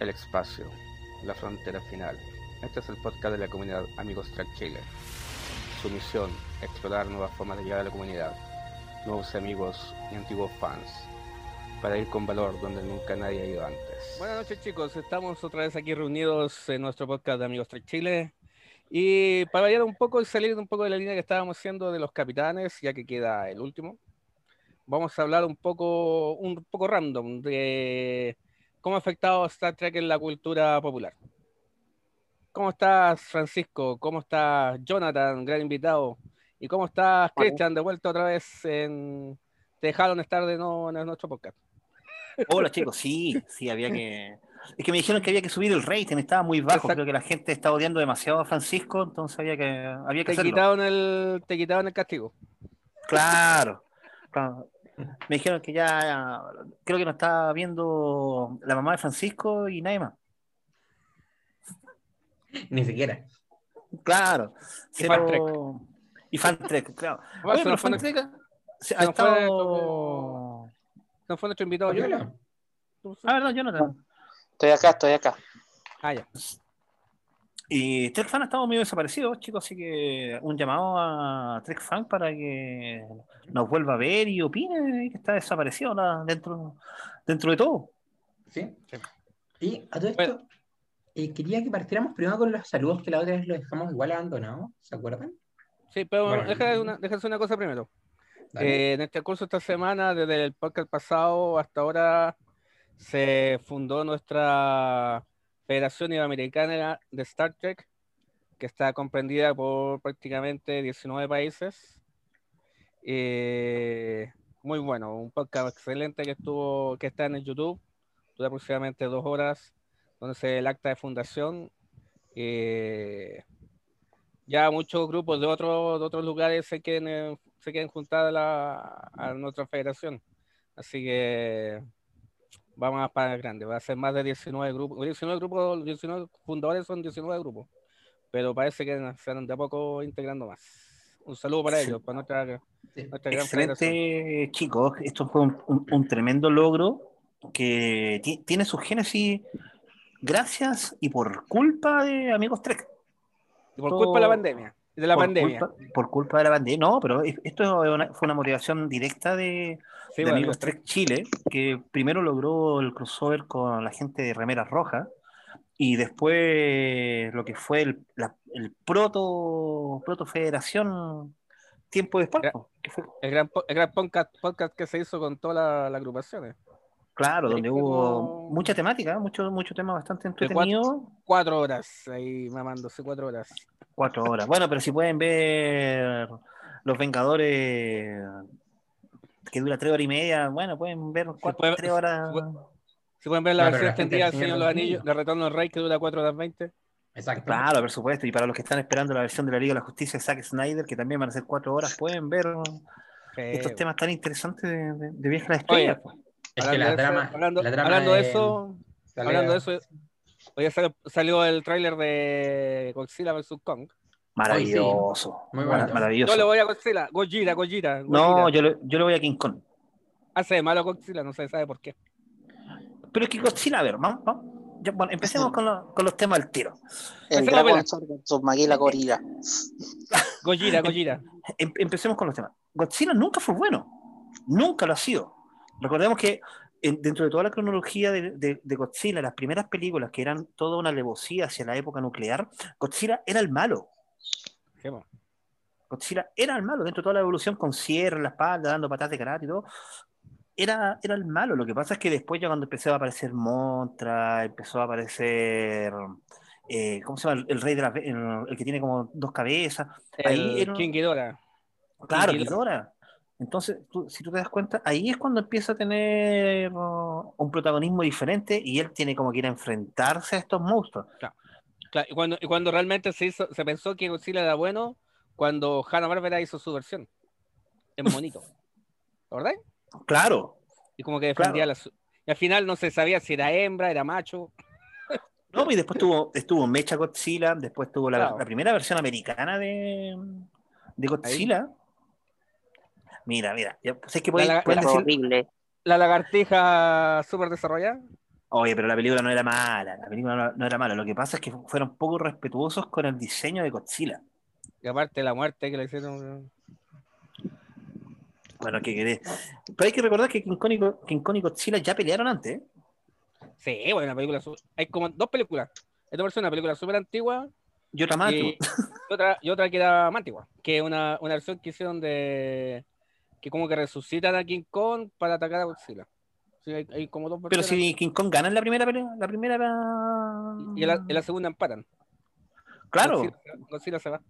el espacio, la frontera final. Este es el podcast de la comunidad Amigos Track Chile. Su misión, explorar nuevas formas de llegar a la comunidad, nuevos amigos y antiguos fans, para ir con valor donde nunca nadie ha ido antes. Buenas noches chicos, estamos otra vez aquí reunidos en nuestro podcast de Amigos Track Chile. Y para variar un poco y salir un poco de la línea que estábamos haciendo de los capitanes, ya que queda el último, vamos a hablar un poco, un poco random de cómo ha afectado Star Trek en la cultura popular. ¿Cómo estás, Francisco? ¿Cómo estás, Jonathan, gran invitado? ¿Y cómo estás, Christian, de vuelta otra vez en... Te dejaron estar de nuevo en nuestro podcast. Hola chicos, sí, sí, había que... Es que me dijeron que había que subir el rating, estaba muy bajo, creo que la gente está odiando demasiado a Francisco, entonces había que, había que te Quitaron el, te quitaron el castigo. Claro, claro. Me dijeron que ya, creo que no está viendo la mamá de Francisco y nadie más. Ni siquiera. Claro. Y Fantrek, claro. Oye, pero Fantrek ha no estado... No fue nuestro invitado, ¿Por qué yo. no? Ah, verdad, Jonathan. Estoy acá, estoy acá. Ah, ya. Y Trek Fan ha estado medio desaparecido, chicos, así que un llamado a Trek Fan para que nos vuelva a ver y opine que está desaparecido dentro, dentro de todo. ¿Sí? Sí. Y a todo esto, Bueno. eh, quería que partiéramos primero con los saludos que la otra vez los dejamos igual abandonados, ¿se acuerdan? Sí, pero Bueno, deja una, déjame una cosa primero. Eh, en este curso esta semana, desde el podcast pasado hasta ahora, se fundó nuestra Federación Iberoamericana de Star Trek, que está comprendida por prácticamente 19 países. Eh, muy bueno, un podcast excelente que estuvo, que está en el YouTube, dura aproximadamente dos horas, donde se ve el acta de fundación. Eh, ya muchos grupos de otros de otros lugares se quieren se quieren juntar a nuestra federación. Así que vamos a para grande, va a ser más de 19 grupos, 19 grupos, 19 fundadores son 19 grupos, pero parece que se van de a poco integrando más. Un saludo para ellos, para nuestra, nuestra. Excelente, chicos. Esto fue un, un- un tremendo logro que ti- tiene su génesis gracias y por culpa de Amigos Trek. Y por todo- culpa de la pandemia, de la por pandemia. Culpa, por culpa de la pandemia. No, pero es- esto una- fue una motivación directa de, Sí, de bueno, Amigos Trek Chile, que primero logró el crossover con la gente de Remeras Rojas y después lo que fue el, la- el proto, proto federación tiempo después. El gran, el gran podcast, podcast que se hizo con todas las las agrupaciones. Claro, donde hubo mucha temática, mucho, mucho tema bastante cuatro- entretenido. Cuatro horas ahí mamándose, cuatro horas. Cuatro horas. Bueno, pero si pueden ver Los Vengadores, que dura tres horas y media, bueno, pueden ver cuatro, puede- tres horas. Si pueden ver la No, versión extendida del Señor de los Anillos, de Retorno del Rey, que dura 4 horas 20. Exacto. Claro, por supuesto. Y para los que están esperando la versión de la Liga de la Justicia de Zack Snyder, que también van a ser cuatro horas, pueden ver estos temas tan interesantes de, de, de Viaje a la Estrella. Oye, pues. Es que hablando, la de eso, trama, hablando, la trama hablando de de- eso, sale- hablando de eso, hoy salió, salió el tráiler de Godzilla vs. Kong. Maravilloso. Muy bueno. Maravilloso. Yo le voy a Godzilla, Gojira, Gojira. No, yo le, yo le voy a King Kong. Hace de malo Godzilla, no se sabe por qué. Pero es que Godzilla, a ver, vamos, vamos. Ya, bueno, empecemos con, lo- con los temas al tiro. El con su maguila gorila. Gojira, Gojira. Em- empecemos con los temas. Godzilla nunca fue bueno. Nunca lo ha sido. Recordemos que en- dentro de toda la cronología de, de- de Godzilla, las primeras películas que eran toda una alevosía hacia la época nuclear, Godzilla era el malo. Sí, po. Godzilla era el malo, dentro de toda la evolución con cierre en la espalda, dando patadas de karate y todo. Era, era el malo. Lo que pasa es que después, ya cuando empezó a aparecer Montra, empezó a aparecer. eh, ¿Cómo se llama? El, el rey de la. El, el que tiene como dos cabezas. Ahí El era- King Ghidorah. Claro, King Ghidorah. Ghidorah. Entonces, tú- si tú te das cuenta, ahí es cuando empieza a tener uh, un protagonismo diferente y él tiene como que ir a enfrentarse a estos monstruos. Claro, y, cuando, y cuando realmente se, hizo, se pensó que Godzilla era bueno, cuando Hanna-Barbera hizo su versión. En monito. ¿Verdad? Claro, Y como que defendía Claro. la su- Y al final no se sabía si era hembra, era macho. No, y después tuvo, estuvo Mecha Godzilla, después tuvo la, Claro. la primera versión americana de, de Godzilla. Mira, mira, sé que pueden, La- la- pueden Fue decir, horrible. La lagartija súper desarrollada. Oye, pero la película no era mala, la película no, no era mala. Lo que pasa es que fueron poco respetuosos con el diseño de Godzilla. Y aparte la muerte que le hicieron. Bueno, ¿qué querés? Pero hay que recordar que King Kong y, King Kong y Godzilla ya pelearon antes. ¿eh? Sí, bueno, la película. Hay como dos películas. Esta versión es una película súper antigua Y otra más. y, y otra, y otra que era más antigua. Que es una, una versión que hicieron de. Que como que resucitan a King Kong para atacar a Godzilla. Sí, hay, hay como dos Pero si King Kong gana en la primera pelea, la primera. Y en la, en la segunda empatan. Claro, Godzilla, Godzilla se va.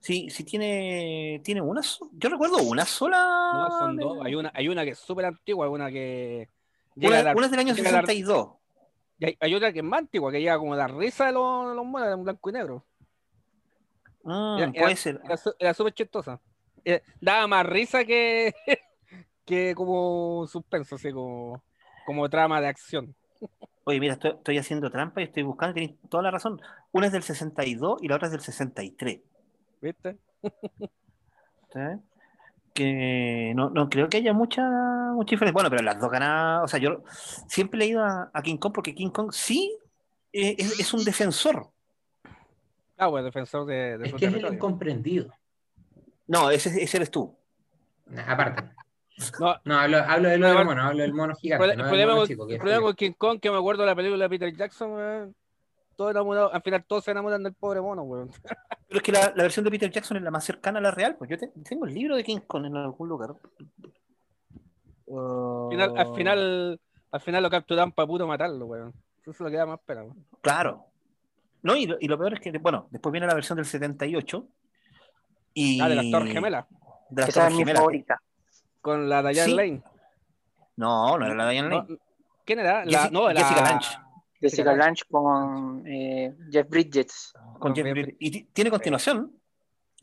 sí, sí tiene, tiene una. Yo recuerdo una sola. No, son dos. Hay una, hay una que es súper antigua, una que. llega Una, una es del año llega a dar- 62. y hay, hay otra que es más antigua, que llega como a dar risa de los, los monos en blanco y negro. Mm, Era- puede ser. Era, era súper chistosa. Eh, daba más risa que, que como suspenso, así como, como trama de acción. Oye, mira, estoy, estoy haciendo trampa y estoy buscando, tenéis toda la razón. Una es del 62 y la otra es del 63. ¿Viste? ¿sí? Que no, no creo que haya mucha, mucha diferencia. Bueno, pero las dos ganadas, o sea, yo siempre he leído a, a King Kong porque King Kong sí eh, es, es un defensor. Ah, bueno, defensor de, de Es su que es el territorio. incomprendido. No, ese, ese eres tú. Aparte. No, No, hablo, hablo de lo No, del igual- mono, hablo del mono gigante. no el problema, mono con- chico, que el es problema feo. con King Kong, que me acuerdo de la película de Peter Jackson, weón, todos enamorados, al final todos se enamoran del pobre mono, weón. Pero es que la, la versión de Peter Jackson es la más cercana a la real. Pues yo te- tengo el libro de King Kong en algún lugar. Al final, al final, al final lo capturan para puro matarlo, weón. Eso es lo que da más pena, weón. Claro. No, y lo, y lo peor es que, bueno, después viene la versión del 78. Y... Ah, de las Torres Gemelas, De las Esa es mi Gemelas. favorita. con la Diane Sí. Lane. No, no era la Diane No, Lane. ¿Quién era? La, Jessica- no, la, Jessica Lange. Jessica Lange con eh, Jeff Bridges. con Jeff Bridges. Y ti- tiene continuación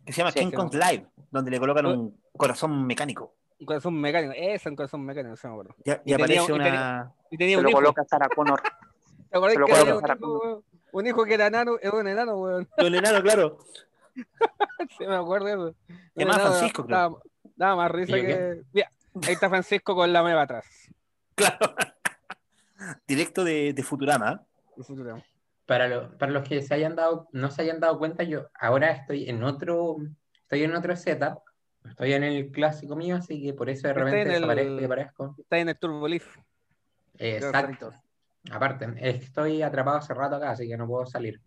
que se llama Sí, King Kong no. Live, donde le colocan un corazón mecánico. Un corazón mecánico, es un corazón mecánico, se me acuerdo. Y, y Y tenía- aparece y una. Y tenía Se un lo hijo. coloca Sarah Connor. ¿Te acordás se lo que coloca tenía un Sarah hijo, Connor. Un hijo que era enano, era un enano, weón. El enano, claro. Sí, me acuerdo de eso. Se llama Un enano Francisco, creo. Daba, daba más risa ¿Y yo que. Mira, ahí está Francisco con la meva atrás. Claro. Directo de, de Futurama. Para, lo- para los que se hayan dado, no se hayan dado cuenta, yo ahora estoy en otro, estoy en otro setup, estoy en el clásico mío, así que por eso de Está repente en el- desaparezco y aparezco. Está en el Turbo Leaf. Exacto. Aparte, es que estoy atrapado hace rato acá, así que no puedo salir.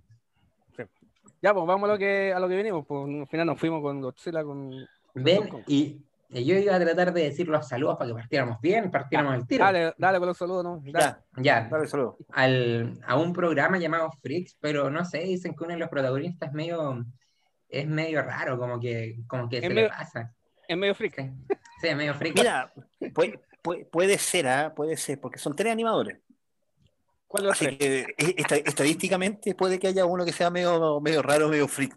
Ya, pues vamos a lo que, a lo que venimos. Pues al final nos fuimos con Godzilla, con. Ven, y, yo iba a tratar de decir los saludos para que partiéramos bien, partiéramos el tiro. Dale, dale con los saludos, ¿no? Dale. Ya, Ya, dale saludo. al, a un programa llamado Freaks, pero no sé, dicen que uno de los protagonistas es medio, es medio raro, como que, como que Es se medio- le pasa. Es medio freak. Sí, sí, es medio freak. Mira, puede, puede, puede ser, ¿ah? puede ser, porque son tres animadores. Eh, esta- estadísticamente puede que haya uno que sea medio, medio raro, medio freak.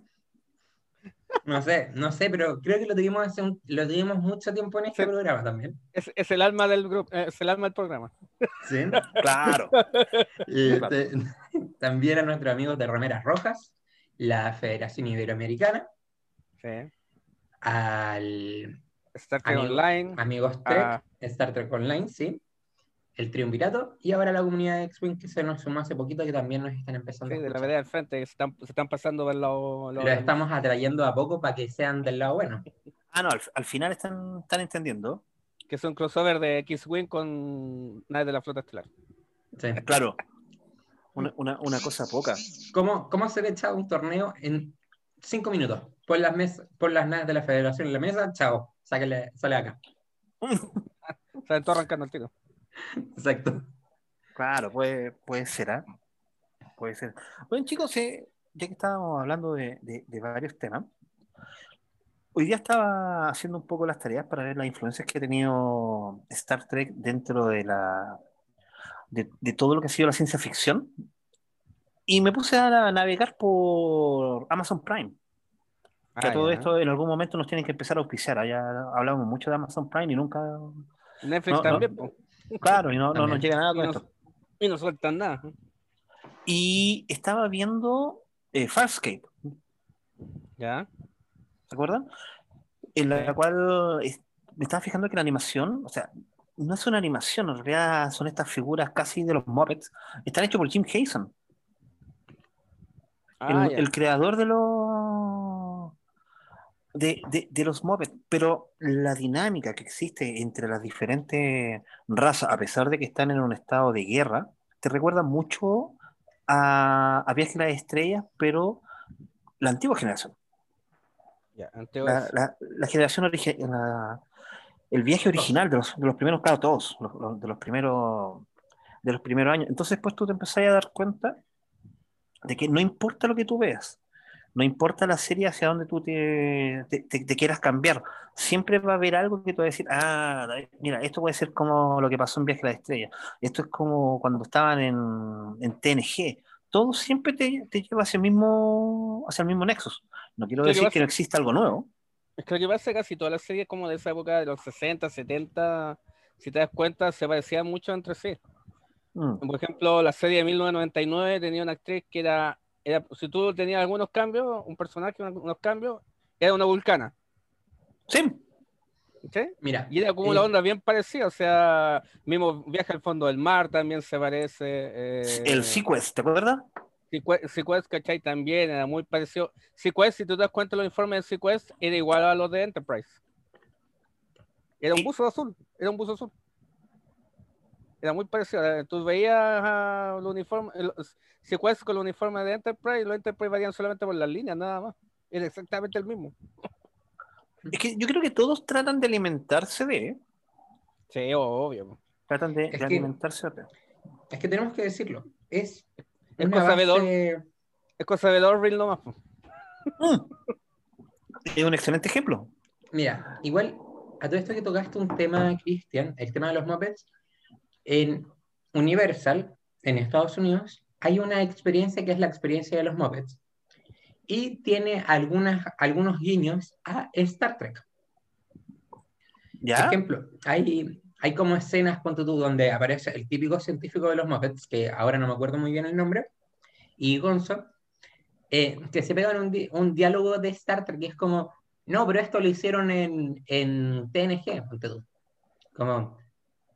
No sé, no sé, pero creo que lo tuvimos hace un- lo tuvimos mucho tiempo en este Sí. programa también. Es, es el alma del grupo, eh, es el alma del programa. Sí. Claro. Y Claro. te- también a nuestros amigos de Remeras Rojas, la Federación Iberoamericana, Sí. al Star Trek Amigo- Online. Amigos Trek, Ah. Star Trek Online, sí, el Triunvirato, y ahora la comunidad de X-Wing que se nos sumó hace poquito, que también nos están empezando Sí, a de la vereda del frente, que se están, se están pasando por los. los- Lo estamos atrayendo a poco para que sean del lado bueno. Ah, no, al, al final están, están entendiendo. que son crossover de X-Wing con naves de la flota estelar. Sí. Claro. Una, una, una cosa poca. ¿Cómo, ¿Cómo se le echa un torneo en cinco minutos? Por las, mesas, por las naves de la Federación en la mesa, chao, sáquele, sale acá. Todo arrancando el tiro. Exacto. Claro, puede, puede ser, ¿ah? Puede ser. Bueno, chicos, eh, ya que estábamos hablando de, de- de varios temas, hoy día estaba haciendo un poco las tareas para ver las influencias que ha tenido Star Trek dentro de la de, de todo lo que ha sido la ciencia ficción. Y me puse a navegar por Amazon Prime. Que Ah, a todo ya. esto en algún momento nos tienen que empezar a auspiciar. Ya hablamos mucho de Amazon Prime y nunca. Netflix No, no. también, po. Claro, y no, no nos llega nada Y con no, esto. y no sueltan nada. Y estaba viendo eh, Farscape, ¿Ya? ¿se acuerdan? En la Sí. cual es- me estaba fijando que la animación, o sea, no es una animación, en realidad son estas figuras casi de los Muppets. Están hechos por Jim Henson, Ah, el, el creador de los de, de- de los Muppets. Pero la dinámica que existe entre las diferentes razas, a pesar de que están en un estado de guerra, te recuerda mucho a, a Viaje a las Estrellas, pero la antigua generación. Anteo La, la- la generación original, el viaje original de los, de los primeros, claro, todos, los- los- de los primeros, de los primeros años. Entonces, pues tú te empezás a dar cuenta de que no importa lo que tú veas, no importa la serie hacia donde tú te, te- te- te quieras cambiar, siempre va a haber algo que tú vas a decir, ah, mira, esto puede ser como lo que pasó en Viaje a la Estrella, esto es como cuando estaban en, en TNG. Todo siempre te, te lleva hacia el mismo, hacia el mismo Nexus. No quiero que decir que no exista algo nuevo. Es que lo que pasa es que casi todas las series como de esa época de los 60, 70, si te das cuenta, se parecían mucho entre sí. Mm. Por ejemplo, la serie de 1999 tenía una actriz que era, era si tú tenías algunos cambios, un personaje, unos cambios, era una vulcana. Sí, ¿sí? Mira, Y era como eh, la onda bien parecida, o sea, mismo viaje al fondo del mar también se parece. eh, el Sequest, ¿te acuerdas? Sequest, ¿cachai? También era muy parecido. Sequest, si tú te das cuenta, los informes de Sequest era igual a los de Enterprise. Era un buzo azul, era un buzo azul. Era muy parecido. eh, Tú veías ah, los uniformes, el- Sequest con los uniformes de Enterprise, y los Enterprise varían solamente por las líneas, nada más. Era exactamente el mismo. Es que yo creo que todos tratan de alimentarse de, Sí, obvio. tratan de, Es de que- alimentarse de. es que tenemos que decirlo. Es Es una cosa de Dor- base- Es cosa de Orville nomás. Mm. Es un excelente ejemplo. Mira, igual a todo esto que tocaste un tema, Cristian, el tema de los Muppets, en Universal, en Estados Unidos, hay una experiencia que es la experiencia de los Muppets. Y tiene algunas, algunos guiños a Star Trek. Por ¿Ya? ejemplo, hay, hay como escenas, ponte tú, donde aparece el típico científico de los Muppets, que ahora no me acuerdo muy bien el nombre, y Gonzo, eh, que se pegan un, di- un diálogo de Star Trek, que es como, no, pero esto lo hicieron en, en TNG, ponte tú. Como,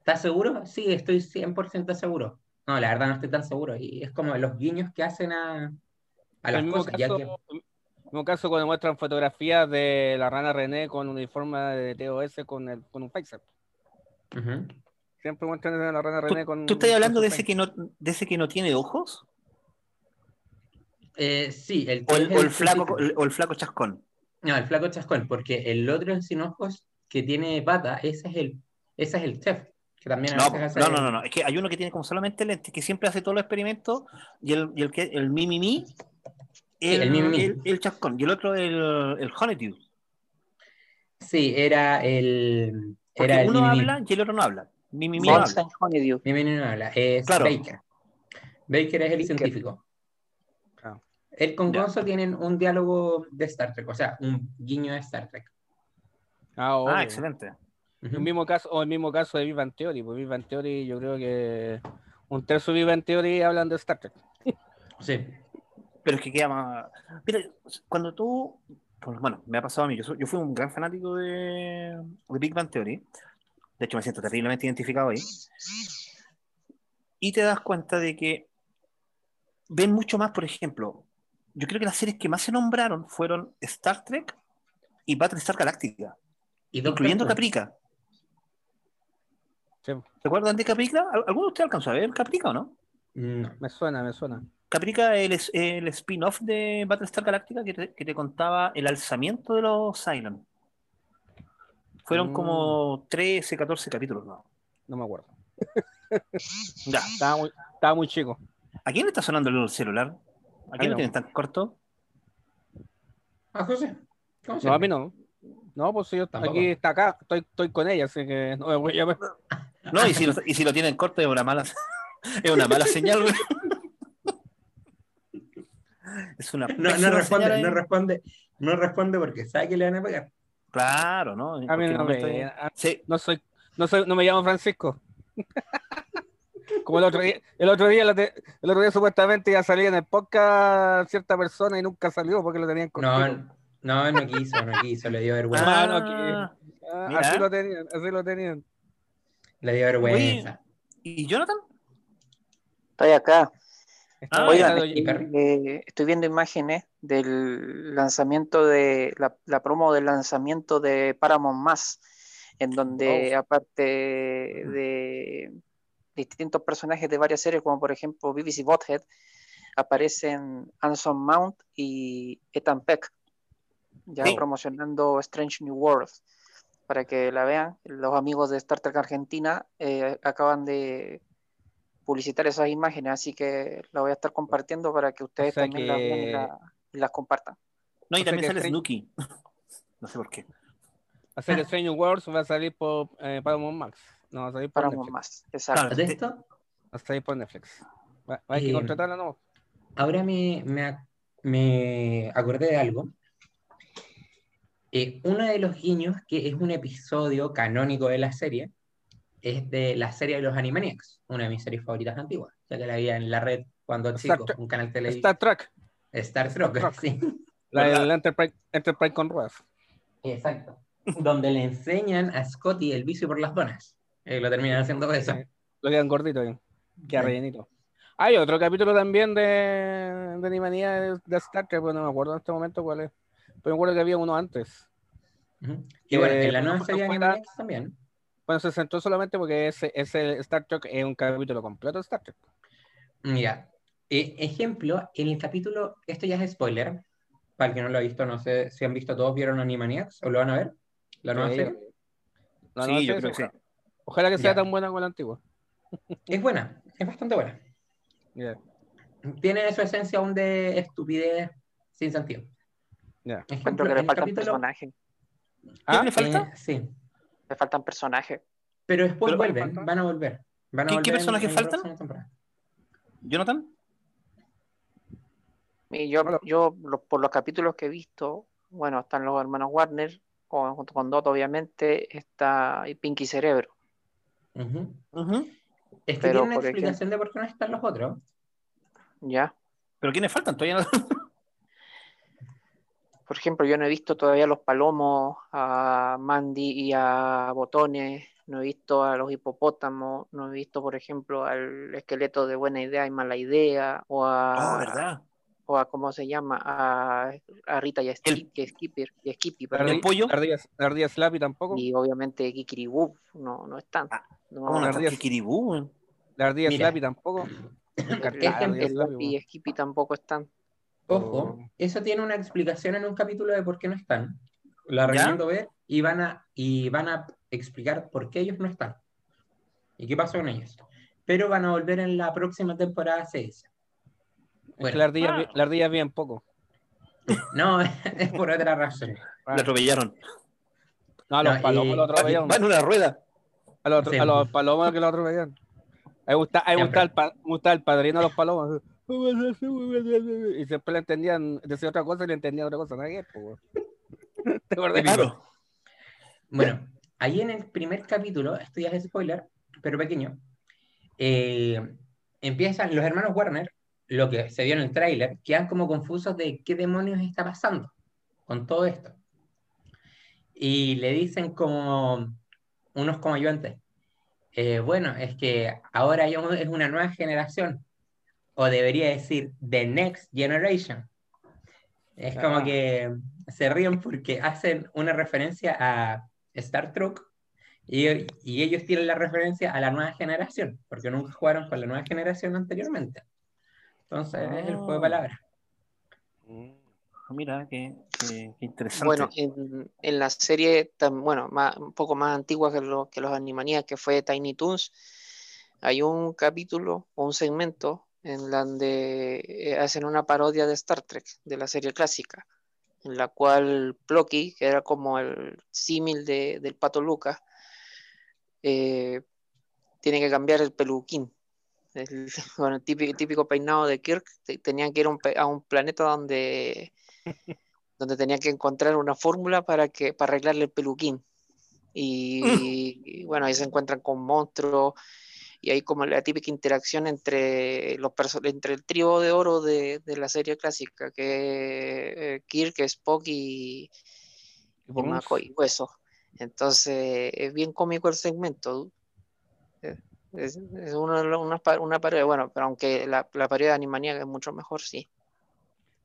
¿estás seguro? Sí, estoy 100% seguro. No, la verdad no estoy tan seguro. Y es como los guiños que hacen a, a las el cosas. ya caso, que- el mismo caso cuando muestran fotografías de la rana René con uniforme de TOS con, el, con un Pfizer. Siempre muestran a la rana ¿Tú, René con. tú estás hablando de ese, que no, de ese que no tiene ojos? Eh, sí, el, ¿O el, o el flaco, o el flaco chascón? No, el flaco chascón, porque el otro sin ojos que tiene pata, ese es el, ese es el chef, que también a No, hace- no, no, no, no. Es que hay uno que tiene como solamente lentes, que siempre hace todos los experimentos, y el, y el que el mimimi, el, el mimimi. el- el chascón, y el otro el, el honeydew. Sí, era el. Porque Era el uno Mimimi. habla y el otro no habla. Mimimi no habla. Honeydew. Mimimi no habla, es Claro. Baker. Baker es el Baker. científico. Ah. Él con. Gonzo tienen un diálogo de Star Trek, o sea, un guiño de Star Trek. Ah. Ah, excelente. El mismo caso, o el mismo caso de Big Bang Theory. Pues Big Bang Theory, yo creo que un tercio de Big Bang Theory hablan de Star Trek. Sí. Pero es que queda más. Mira, cuando tú. pues, Bueno, me ha pasado a mí. Yo, yo fui un gran fanático de, de Big Bang Theory. De hecho, me siento terriblemente identificado ahí. Y te das cuenta de que ven mucho más, por ejemplo. Yo creo que las series que más se nombraron fueron Star Trek y Battlestar Galactica, Y Doctor incluyendo. Caprica. Sí, ¿Se acuerdan de Caprica? ¿Al- ¿Alguno de ustedes alcanzó a ver Caprica o no? No. me suena, me suena. Caprica es el, spin-off de Battlestar Galactica que te, que te contaba el alzamiento de los Cylon. Fueron Mm. como 13, 14 capítulos, ¿no? No me acuerdo. Ya. Estaba muy, estaba muy chico. ¿A quién le está sonando el celular? ¿A quién no. lo tienen tan corto? Ah, José. ¿Cómo se No, a mí no. No, pues yo Tampoco. aquí está acá, estoy, estoy con ella, así que no me voy a llamar. No, y si lo, y si lo tienen corto es una mala, es una mala señal, güey. Es una No, no responde, no responde, no responde porque sabe que le van a pegar. Claro, ¿no? A mí no momento me, ahí- a- Sí, no soy, no soy, no me llamo Francisco. Como el otro día, el otro día, el otro día supuestamente ya salía en el podcast cierta persona y nunca salió porque lo tenían cortito. No, no, no quiso, no quiso, le dio vergüenza. Ah, no, Ah, Ah, así lo tenían, así lo tenían. Le dio vergüenza. ¿Y Jonathan? Estoy acá. Ah, eh, estoy viendo imágenes del lanzamiento de la, la promo del lanzamiento de Paramount Más, en donde aparte de distintos personajes de varias series, como por ejemplo BBC Bothead, aparecen Anson Mount y Ethan Peck, ya Sí. promocionando Strange New Worlds. Para que la vean, los amigos de Star Trek Argentina eh, acaban de publicitar esas imágenes, así que la voy a estar compartiendo para que ustedes sea también las vean y, que- la- y las compartan. No, y O también que sale Snooki. No sé por qué. O sea que Strange Worlds va a salir por eh, Paramount Max. No, va a salir por Paramount Netflix. más, exacto. Claro. ¿De esto? Va a salir por Netflix. Va- Hay que Eh, contratarla, ¿no? Ahora me, me, me acordé de algo. Eh, uno de los guiños, que es un episodio canónico de la serie, es de la serie de los Animaniacs, una de mis series favoritas antiguas, ya que la veía en la red cuando Star chico, un canal televisivo. Star Trek. Star Trek, sí. La del Enterprise, Enterprise con ruedas. Exacto. Donde le enseñan a Scotty el vicio por las donas. Eh, lo terminan haciendo eso. Lo quedan gordito ahí. Queda Sí. rellenito. Hay otro capítulo también de, de Animanía de, de Star Trek, pero no me acuerdo en este momento cuál es. Pero me acuerdo que había uno antes. Y bueno, Eh, en la nueva serie de también. Bueno, se centró solamente porque ese, ese Star Trek es un capítulo completo de Star Trek. Mira, eh, ejemplo, en el capítulo, esto ya es spoiler, para el que no lo ha visto, no sé si han visto todos, ¿vieron Animaniacs o lo van a ver? ¿La nueva Sí, serie? la Sí, nueva yo serie, creo que sí. Ojalá que sea Ya. tan buena como la antigua. Es buena, es bastante buena. Tiene su esencia aún de estupidez sin sentido. Encuentro que le faltan capítulo- personajes. Ah, le falta? eh, sí, Le faltan personajes. pero después Pero- vuelven, van a volver. Van a ¿Qué- qué volver en- personajes faltan? ¿Jonathan? Y yo, yo lo- por los capítulos que he visto, bueno, están los hermanos Warner, con- junto con Dot, obviamente, está Pinky Cerebro. Ujú. Ujú. Es que Pero, tiene una explicación de por qué no están los otros. ¿Ya? ¿Pero quiénes faltan? Todavía no. Por ejemplo, yo no he visto todavía a los palomos, a Mandy y a Botones, no he visto a los hipopótamos, no he visto, por ejemplo, al esqueleto de Buena Idea y Mala Idea, o a, Oh, ¿verdad? o a ¿cómo se llama? A, a Rita y a El- Ski- y a Skipper, y a Skippy. ¿El pollo? ardilla Slappy tampoco. y obviamente Kikiri Woo, no, no están. Ah, No, ¿Cómo no la está Kikiribú, Mira. Slappy tampoco. el- el Lappy y. Skippy tampoco están. Ojo, Oh. eso tiene una explicación en un capítulo de por qué no están. La recomiendo ver y van a, y van a explicar por qué ellos no están y qué pasó con ellos. Pero van a volver en la próxima temporada 6. Es Bueno. que la ardilla, Ah. la ardilla es bien poco. No, es por otra razón. Ah. Le atropellaron. No, a los No, palomos y- lo atropellaron. Va en una rueda. A los, Sí. a los palomos que lo atropellaron. A me gusta, a me gusta el, gusta el padrino de los palomos. Y siempre le entendían, decía otra cosa y le entendían otra cosa. Weón. ¿Te. Bueno, ahí en el primer capítulo, esto ya es spoiler, pero pequeño, eh, empiezan los hermanos Warner, lo que se vio en el tráiler, quedan como confusos de qué demonios está pasando con todo esto. Y le dicen como unos como yo antes, eh, bueno, es que ahora ya es una nueva generación, o debería decir The Next Generation. Es como Ah. que se ríen porque hacen una referencia a Star Trek y, y ellos tienen la referencia a la nueva generación, porque nunca jugaron con la nueva generación anteriormente. Entonces es el juego de Ah. palabras. Mira, qué, qué- qué interesante. Bueno, en, en la serie, tan, bueno, más- un poco más antigua que, lo- que los Animaniacs, que fue Tiny Toons, hay un capítulo o un segmento en donde eh, hacen una parodia de Star Trek, de la serie clásica, en la cual Plucky, que era como el símil de- del Pato Lucas, eh, tiene que cambiar el peluquín. El, bueno, el típico, típico peinado de Kirk, te- tenían que ir a un, pe- a un planeta donde donde tenía que encontrar una fórmula para que para arreglarle el peluquín. Y, y bueno, ahí se encuentran con monstruos y hay como la típica interacción entre los perso- entre el trío de oro de, de la serie clásica, que es Kirk, Spock y, y Bones. McCoy, Hueso. Entonces, es bien cómico el segmento. Es, es una, una, una parodia, bueno, pero aunque la, la parodia de Animaniacs es mucho mejor, sí.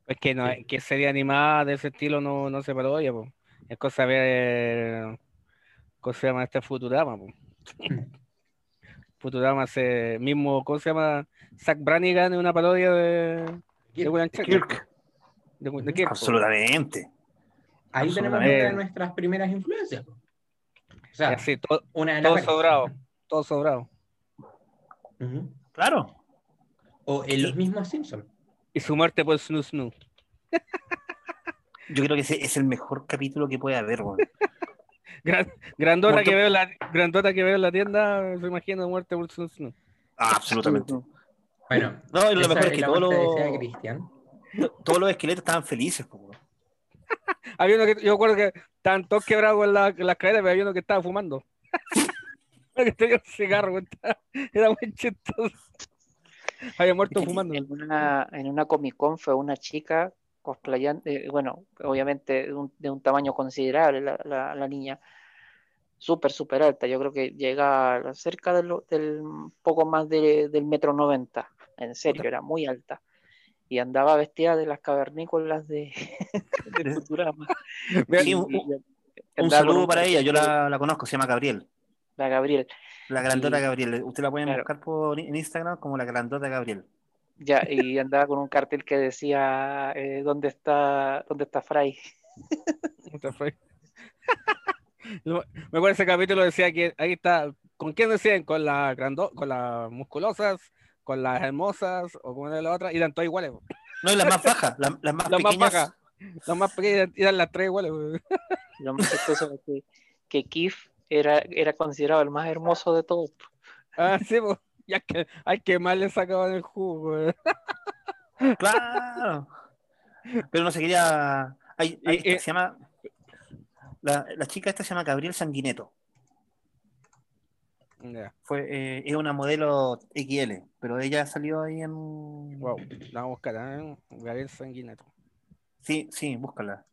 Es que, no, que serie animada de ese estilo no, no se parodia, po. Es cosa de ver. ¿Cómo se llama este Futurama, po? Futurama se mismo, ¿cómo se llama? Zack Brannigan es una parodia de, de William Kirk. de, de Kirk, po. Absolutamente. Ahí tenemos una de nuestras primeras influencias. po. O sea, así, una de todo sobrado. todo sobrado. Claro. O en los mismos Simpsons. Y su muerte por Snoo Snoo. Yo creo que ese es el mejor capítulo que puede haber, weón. Gran- grandota, Muerto- que veo en la, grandota que veo en la tienda, se imagina muerte por Snoo. Ah, absolutamente. Bueno, No, y lo esa mejor es que todos los, todos los esqueletos estaban felices, po. Había uno que, yo recuerdo que estaban todos quebrados en la, en las cadenas, pero había uno que estaba fumando. que tenía un cigarro, estaba- era muy chistoso. Había muerto fumando. En una, en una Comic Con fue una chica cosplayando, eh, bueno, obviamente de un, de un tamaño considerable la, la- la niña, súper, súper alta, yo creo que llega cerca de lo- del poco más de- del metro noventa, en serio, era muy alta. Y andaba vestida de las cavernícolas de, de Futurama. Sí, un- saludo un para ella, yo la, la conozco, se llama Gabriel. la Gabriel. La grandota Y- Gabriel. Usted la pueden Claro. buscar por, en Instagram como la grandota Gabriel. Ya, y andaba con un cartel que decía eh, ¿dónde está, dónde está Fry? Puta, fue. Lo- Me acuerdo ese capítulo decía que ahí está, ¿con quién decían? Con las grando, con las musculosas, con las hermosas o con la otra, y eran todas iguales. No, y las más bajas, las, las más Las más pequeñas. bajas. Las más pequeñas eran las tres iguales. Lo más chistoso es que, que Keith era, era considerado el más hermoso de todos. Ah, sí, po. Ya que hay que más le sacaban el jugo. po. Claro. Pero no se quería. Hay, esta y- se llama. La, la chica esta se llama Gabriel Sanguineto. Fue, eh, es una modelo XL, pero ella salió ahí en. wow, la vamos a buscar, ¿eh? Gabriel Sanguineto. Sí, sí, búscala.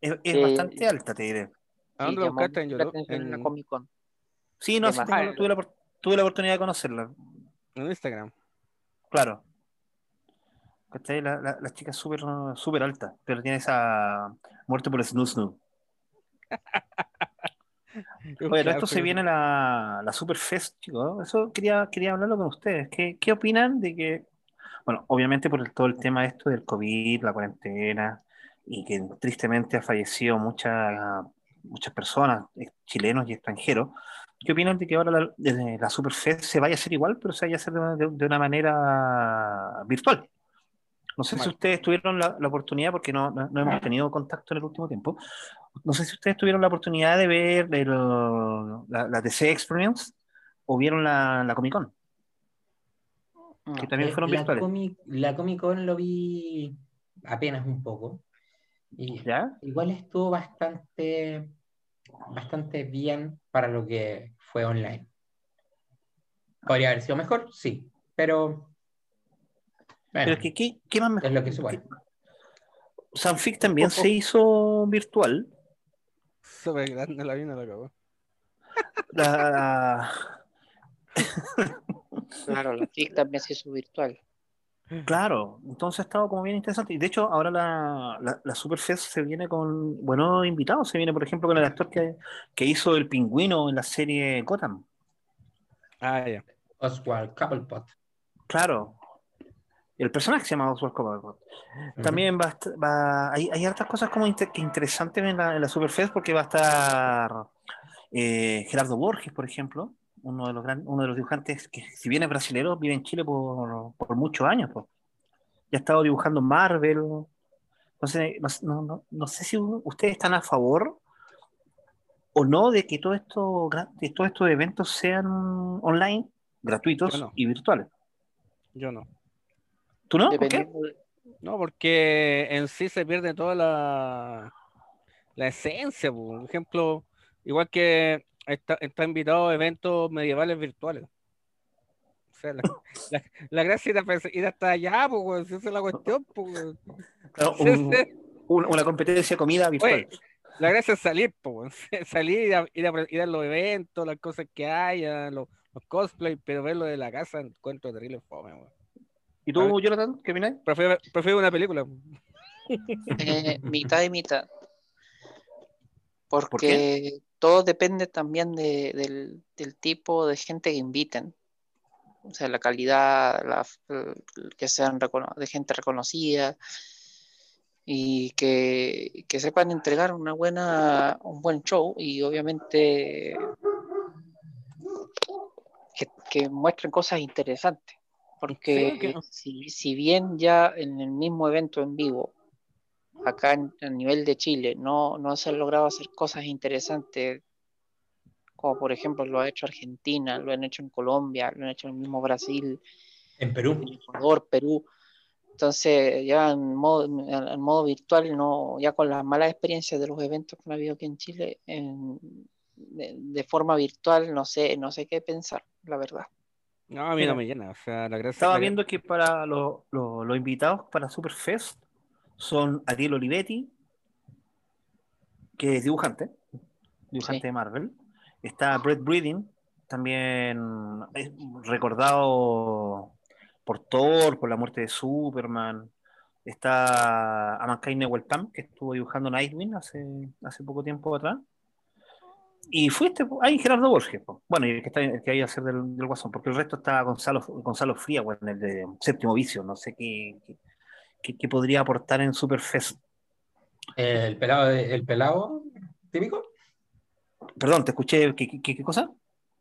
Es, es Eh, bastante alta, te diré. ¿A dónde lo llamó buscaste en la YouTube? en la En, Comic Con. Sí, no, sí, tengo- tuve, la, opor- tuve la oportunidad de conocerla. en Instagram. Claro. ¿Cachai? La, la, la chica es súper súper alta, pero tiene esa muerte por el snoo snoo. Oye, todo esto se viene la, la Superfest, chicos. Eso quería, quería hablarlo con ustedes. ¿Qué, qué opinan de que, bueno, obviamente por el- todo el tema esto del COVID, la cuarentena, y que tristemente ha fallecido muchas muchas personas, eh, chilenos y extranjeros, ¿qué opinan de que ahora la, de la Superfest se vaya a hacer igual, pero se vaya a hacer de, una- de- de una manera virtual? No sé si ustedes tuvieron la, la oportunidad, porque no, no- no hemos tenido contacto en el último tiempo, no sé si ustedes tuvieron la oportunidad de ver el, la, la DC Experience o vieron la, la Comic Con, que No. también Eh, fueron la, virtuales. Comic, la Comic Con lo vi apenas un poco. Y ¿Ya? igual estuvo bastante, bastante bien para lo que fue online. ¿Podría haber sido mejor? Sí, pero bueno, Pero que, ¿qué, qué más me- es lo que se puede. Sanfic también se hizo virtual. Súper grande la vino, la cagó. La, Claro, la FIC también se hizo virtual. Claro, entonces ha estado como bien interesante. Y de hecho, ahora la, la, la Superfest se viene con buenos invitados. Se viene, por ejemplo, con el actor que, que hizo el pingüino en la serie Gotham. Ah, ya. Oswald Cobblepot. Claro. El personaje se llama Oswald Cobblepot. También va, a va hay, hay hartas cosas como inter- que interesantes en la, en la Superfest porque va a estar eh, Gerardo Borges, por ejemplo, uno de los gran, uno de los dibujantes que si bien es brasilero, vive en Chile por, por muchos años. pues. Ya ha estado dibujando en Marvel. Entonces, no, no- no- no sé si ustedes están a favor o no de que todo esto, de todos estos eventos sean online, gratuitos no. y virtuales. Yo no. ¿Tú no? ¿Por qué? No, porque en sí se pierde toda la, la esencia. po. Por ejemplo, igual que está, está invitado a eventos medievales virtuales. O sea, la, la, la gracia era ir hasta allá, pues, esa es la cuestión. pues. Un- un- una competencia de comida virtual. Oye, la gracia es salir, pues, salir, ir a, ir a, ir a los eventos, las cosas que haya, los, los cosplay, pero verlo de la casa encuentro terrible fome. ¿Y tú. Jonathan, qué opinas? Prefiero, prefiero una película. Eh, mitad y mitad. ¿Por Porque todo depende también de- del, del tipo de gente que inviten. O sea, la calidad, la, que sean de gente reconocida y que, que sepan entregar una buena, un buen show y obviamente que, que muestren cosas interesantes. Porque Sí, que- si, si bien ya en el mismo evento en vivo acá a nivel de Chile no, no se han logrado hacer cosas interesantes, como por ejemplo lo ha hecho Argentina, lo han hecho en Colombia, lo han hecho en el mismo Brasil, En Perú. en Ecuador, Perú. Entonces, ya en modo, en, modo virtual, no, ya con las malas experiencias de los eventos que han habido aquí en Chile, en- de, de forma virtual, no sé, no sé qué pensar, la verdad. No, a mí Mira, no me llena. O sea, la gracia. Estaba la- viendo que para los, los- los invitados para Superfest son Ariel Olivetti, que es dibujante, dibujante Sí. de Marvel. Está Brett Breeding, también es recordado por Thor, por la muerte de Superman. Está Amakai Newell-Tam, que estuvo dibujando Nightwing hace, hace poco tiempo atrás. Y fuiste, ahí Gerardo Borges, po. bueno, y el que, está, el que iba a ser del, del Guasón, porque el resto está Gonzalo, Gonzalo Fría, bueno, el de Séptimo Vicio, no sé qué, qué, qué- qué podría aportar en Superfest. El pelado, el pelado típico. Perdón, te escuché, ¿qué, qué, qué cosa?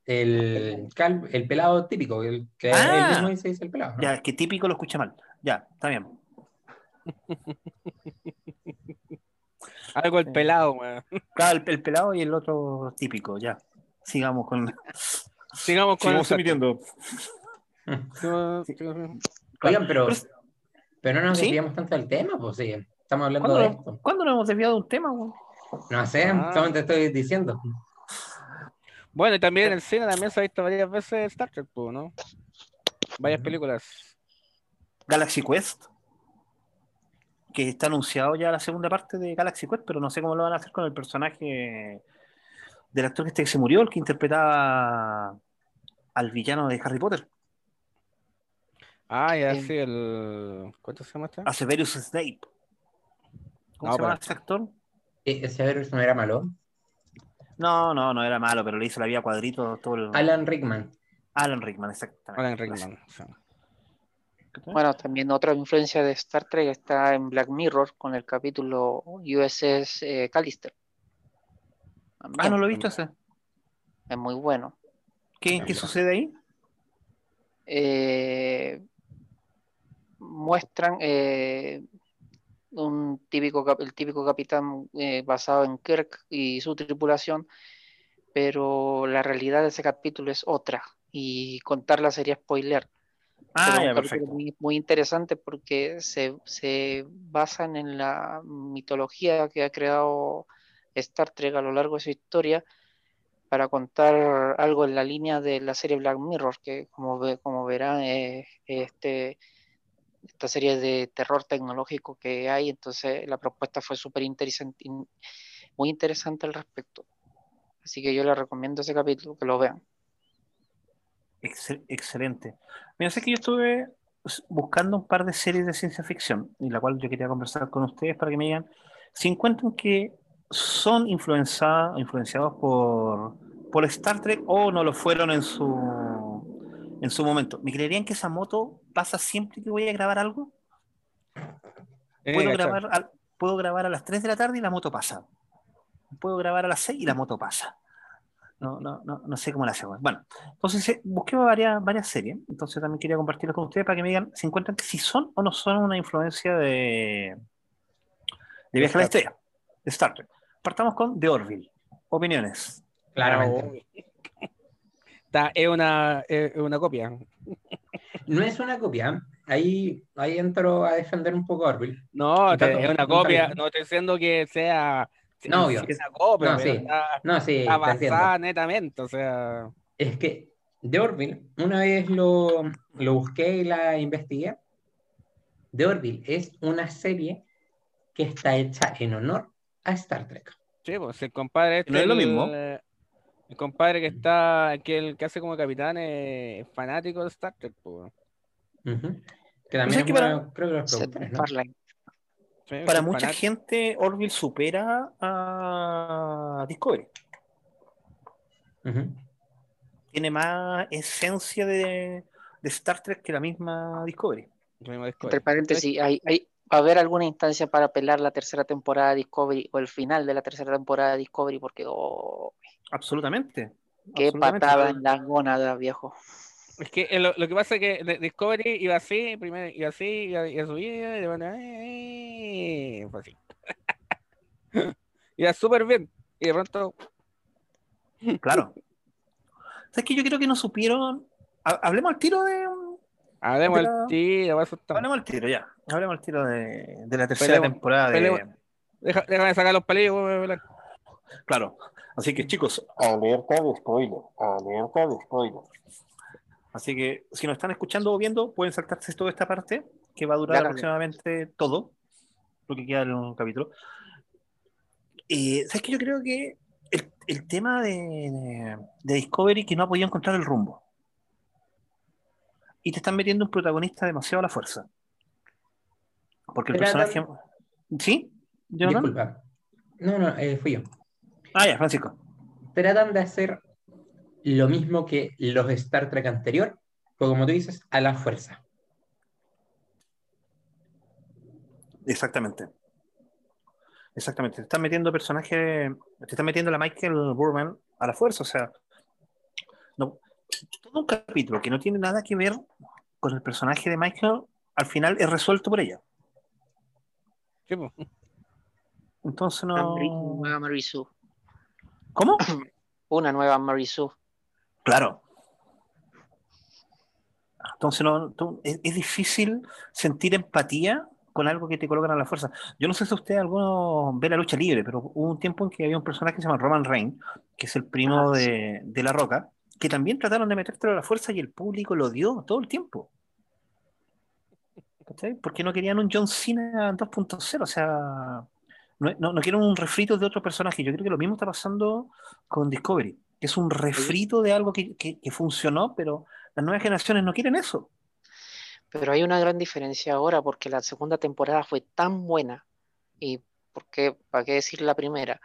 El, cal- el pelado típico, el que Ah. él mismo dice, dice el pelado. ¿no? Ya, es que típico lo escuché mal. Ya, está bien. Algo el pelado, weón. Claro, el, el pelado y el otro típico, ya. Sigamos con. Sigamos con Sigamos el- emitiendo. Oigan, pero, Pero- no nos ¿Sí? desviamos tanto del tema, pues sí. Estamos hablando ¿Cuándo, de esto. ¿Cuándo nos hemos desviado de un tema, güey? No sé, Ah. solamente estoy diciendo. Bueno, y también en el cine también se ha visto varias veces Star Trek, pues, ¿no? Varias películas. Galaxy Quest. Que está anunciado ya la segunda parte de Galaxy Quest, pero no sé cómo lo van a hacer con el personaje del actor este que se murió, el que interpretaba al villano de Harry Potter, Ah, ya Eh. sí, el. ¿Cuánto se llama este? a Severus Snape. ¿Cómo No, se llama pero- ese actor? E- Ese Everest no era malo. No, no, no era malo, pero le hizo la vida cuadrito todo el... Alan Rickman. Alan Rickman, exactamente. Alan Rickman. sí. Bueno, también otra influencia de Star Trek está en Black Mirror con el capítulo USS eh, Callister. También Ah, no lo he visto ese. Es muy bueno. ¿Qué, qué sucede ahí? eh, muestran eh, un típico, el típico capitán eh, basado en Kirk y su tripulación, pero la realidad de ese capítulo es otra y contarla sería spoiler. Ah, ya, perfecto. muy, muy interesante porque se, se basan en la mitología que ha creado Star Trek a lo largo de su historia para contar algo en la línea de la serie Black Mirror, que como, ve- como verán es este, esta serie de terror tecnológico que hay, entonces la propuesta fue súper interesante, muy interesante al respecto. Así que yo les recomiendo ese capítulo, que lo vean. Excel- excelente. Mira, sé que yo estuve buscando un par de series de ciencia ficción, y la cual yo quería conversar con ustedes para que me digan si encuentran que son influenciados por, por Star Trek o no lo fueron en su, en su momento. ¿Me creerían que esa moto pasa siempre que voy a grabar algo? Tiene Puedo grabar, al- puedo grabar a las 3 de la tarde y la moto pasa. Puedo grabar a las 6 y la moto pasa. No, no, no, no sé cómo la hacemos. Bueno, entonces eh, busqué varias, varias series. Entonces también quería compartirlas con ustedes para que me digan si encuentran que si son o no son una influencia de, de Viaje a la. Estrella, de Star Trek. Partamos con The Orville. Opiniones. Claramente. Está- es, una, es una copia. No es una copia. Ahí, ahí entro a defender un poco a Orville. No, te- es una copia. No estoy diciendo que sea. No, obvio. que sea copia, No, sí. está, No, sí, netamente. O sea. Es que The Orville, una vez lo, lo busqué y la investigué. The Orville es una serie que está hecha en honor a Star Trek. Sí, pues el compadre este. ¿No es lo el- mismo? eh, El compadre que está, que el que hace como capitán es fanático de Star Trek, pues. Ujú. Que también que para- creo que los ¿no? Para mucha gente, Orville supera a Discovery. Tiene más esencia de, de Star Trek que la misma Discovery. Entre paréntesis, ¿hay, hay, ¿va a haber alguna instancia para apelar la tercera temporada de Discovery o el final de la tercera temporada de Discovery? Porque, oh, Absolutamente. qué absolutamente. patada en la gónada, viejo. Es que eh, lo, lo que pasa es que Discovery iba así, primero iba así, iba, iba subía, y de bueno, eh, fue así. iba súper bien. Y de pronto, Claro. ¿Sabes que Yo creo que no supieron. ha- Hablemos al tiro de. hablemos el tiro. Hablemos al tiro, ya. Hablemos al tiro de, de la tercera Pelemos- temporada de. pelemos. Deja- déjame sacar los pelillos, voy a hablar. Claro. Así que, chicos, alerta de spoiler. Alerta de spoiler. Así que, si nos están escuchando o viendo, pueden saltarse toda esta parte, que va a durar Dale. aproximadamente todo, lo que queda en un capítulo. Eh, ¿Sabes que Yo creo que el, el tema de, de Discovery que no ha podido encontrar el rumbo. Y te están metiendo un protagonista demasiado a la fuerza. Porque el Pero personaje. ¿Sí? ¿Jonathan? Disculpa. No, no, eh, fui yo. Ah, ya, Francisco. Tratan de hacer lo mismo que los de Star Trek anterior, pero como tú dices, a la fuerza. Exactamente. Exactamente. Te están metiendo personajes, te están metiendo a la Michael Burman a la fuerza. O sea, no, todo un capítulo que no tiene nada que ver con el personaje de Michael, al final es resuelto por ella. Entonces no. ¿Cómo? Una nueva Marisu. Claro. Entonces no, tú- es, es difícil sentir empatía con algo que te colocan a la fuerza. Yo no sé si usted alguno ve la lucha libre, pero hubo un tiempo en que había un personaje que se llama Roman Reigns, que es el primo Ah, sí. de, de La Roca, que también trataron de metértelo a la fuerza y el público lo dio todo el tiempo. ¿Cachai? Porque no querían un John Cena 2.0, o sea, no, no, no quieren un refrito de otro personaje. Yo creo que lo mismo está pasando con Discovery, que es un refrito de algo que, que- que funcionó, pero las nuevas generaciones no quieren eso. Pero hay una gran diferencia ahora porque la segunda temporada fue tan buena y por qué, para qué decir la primera,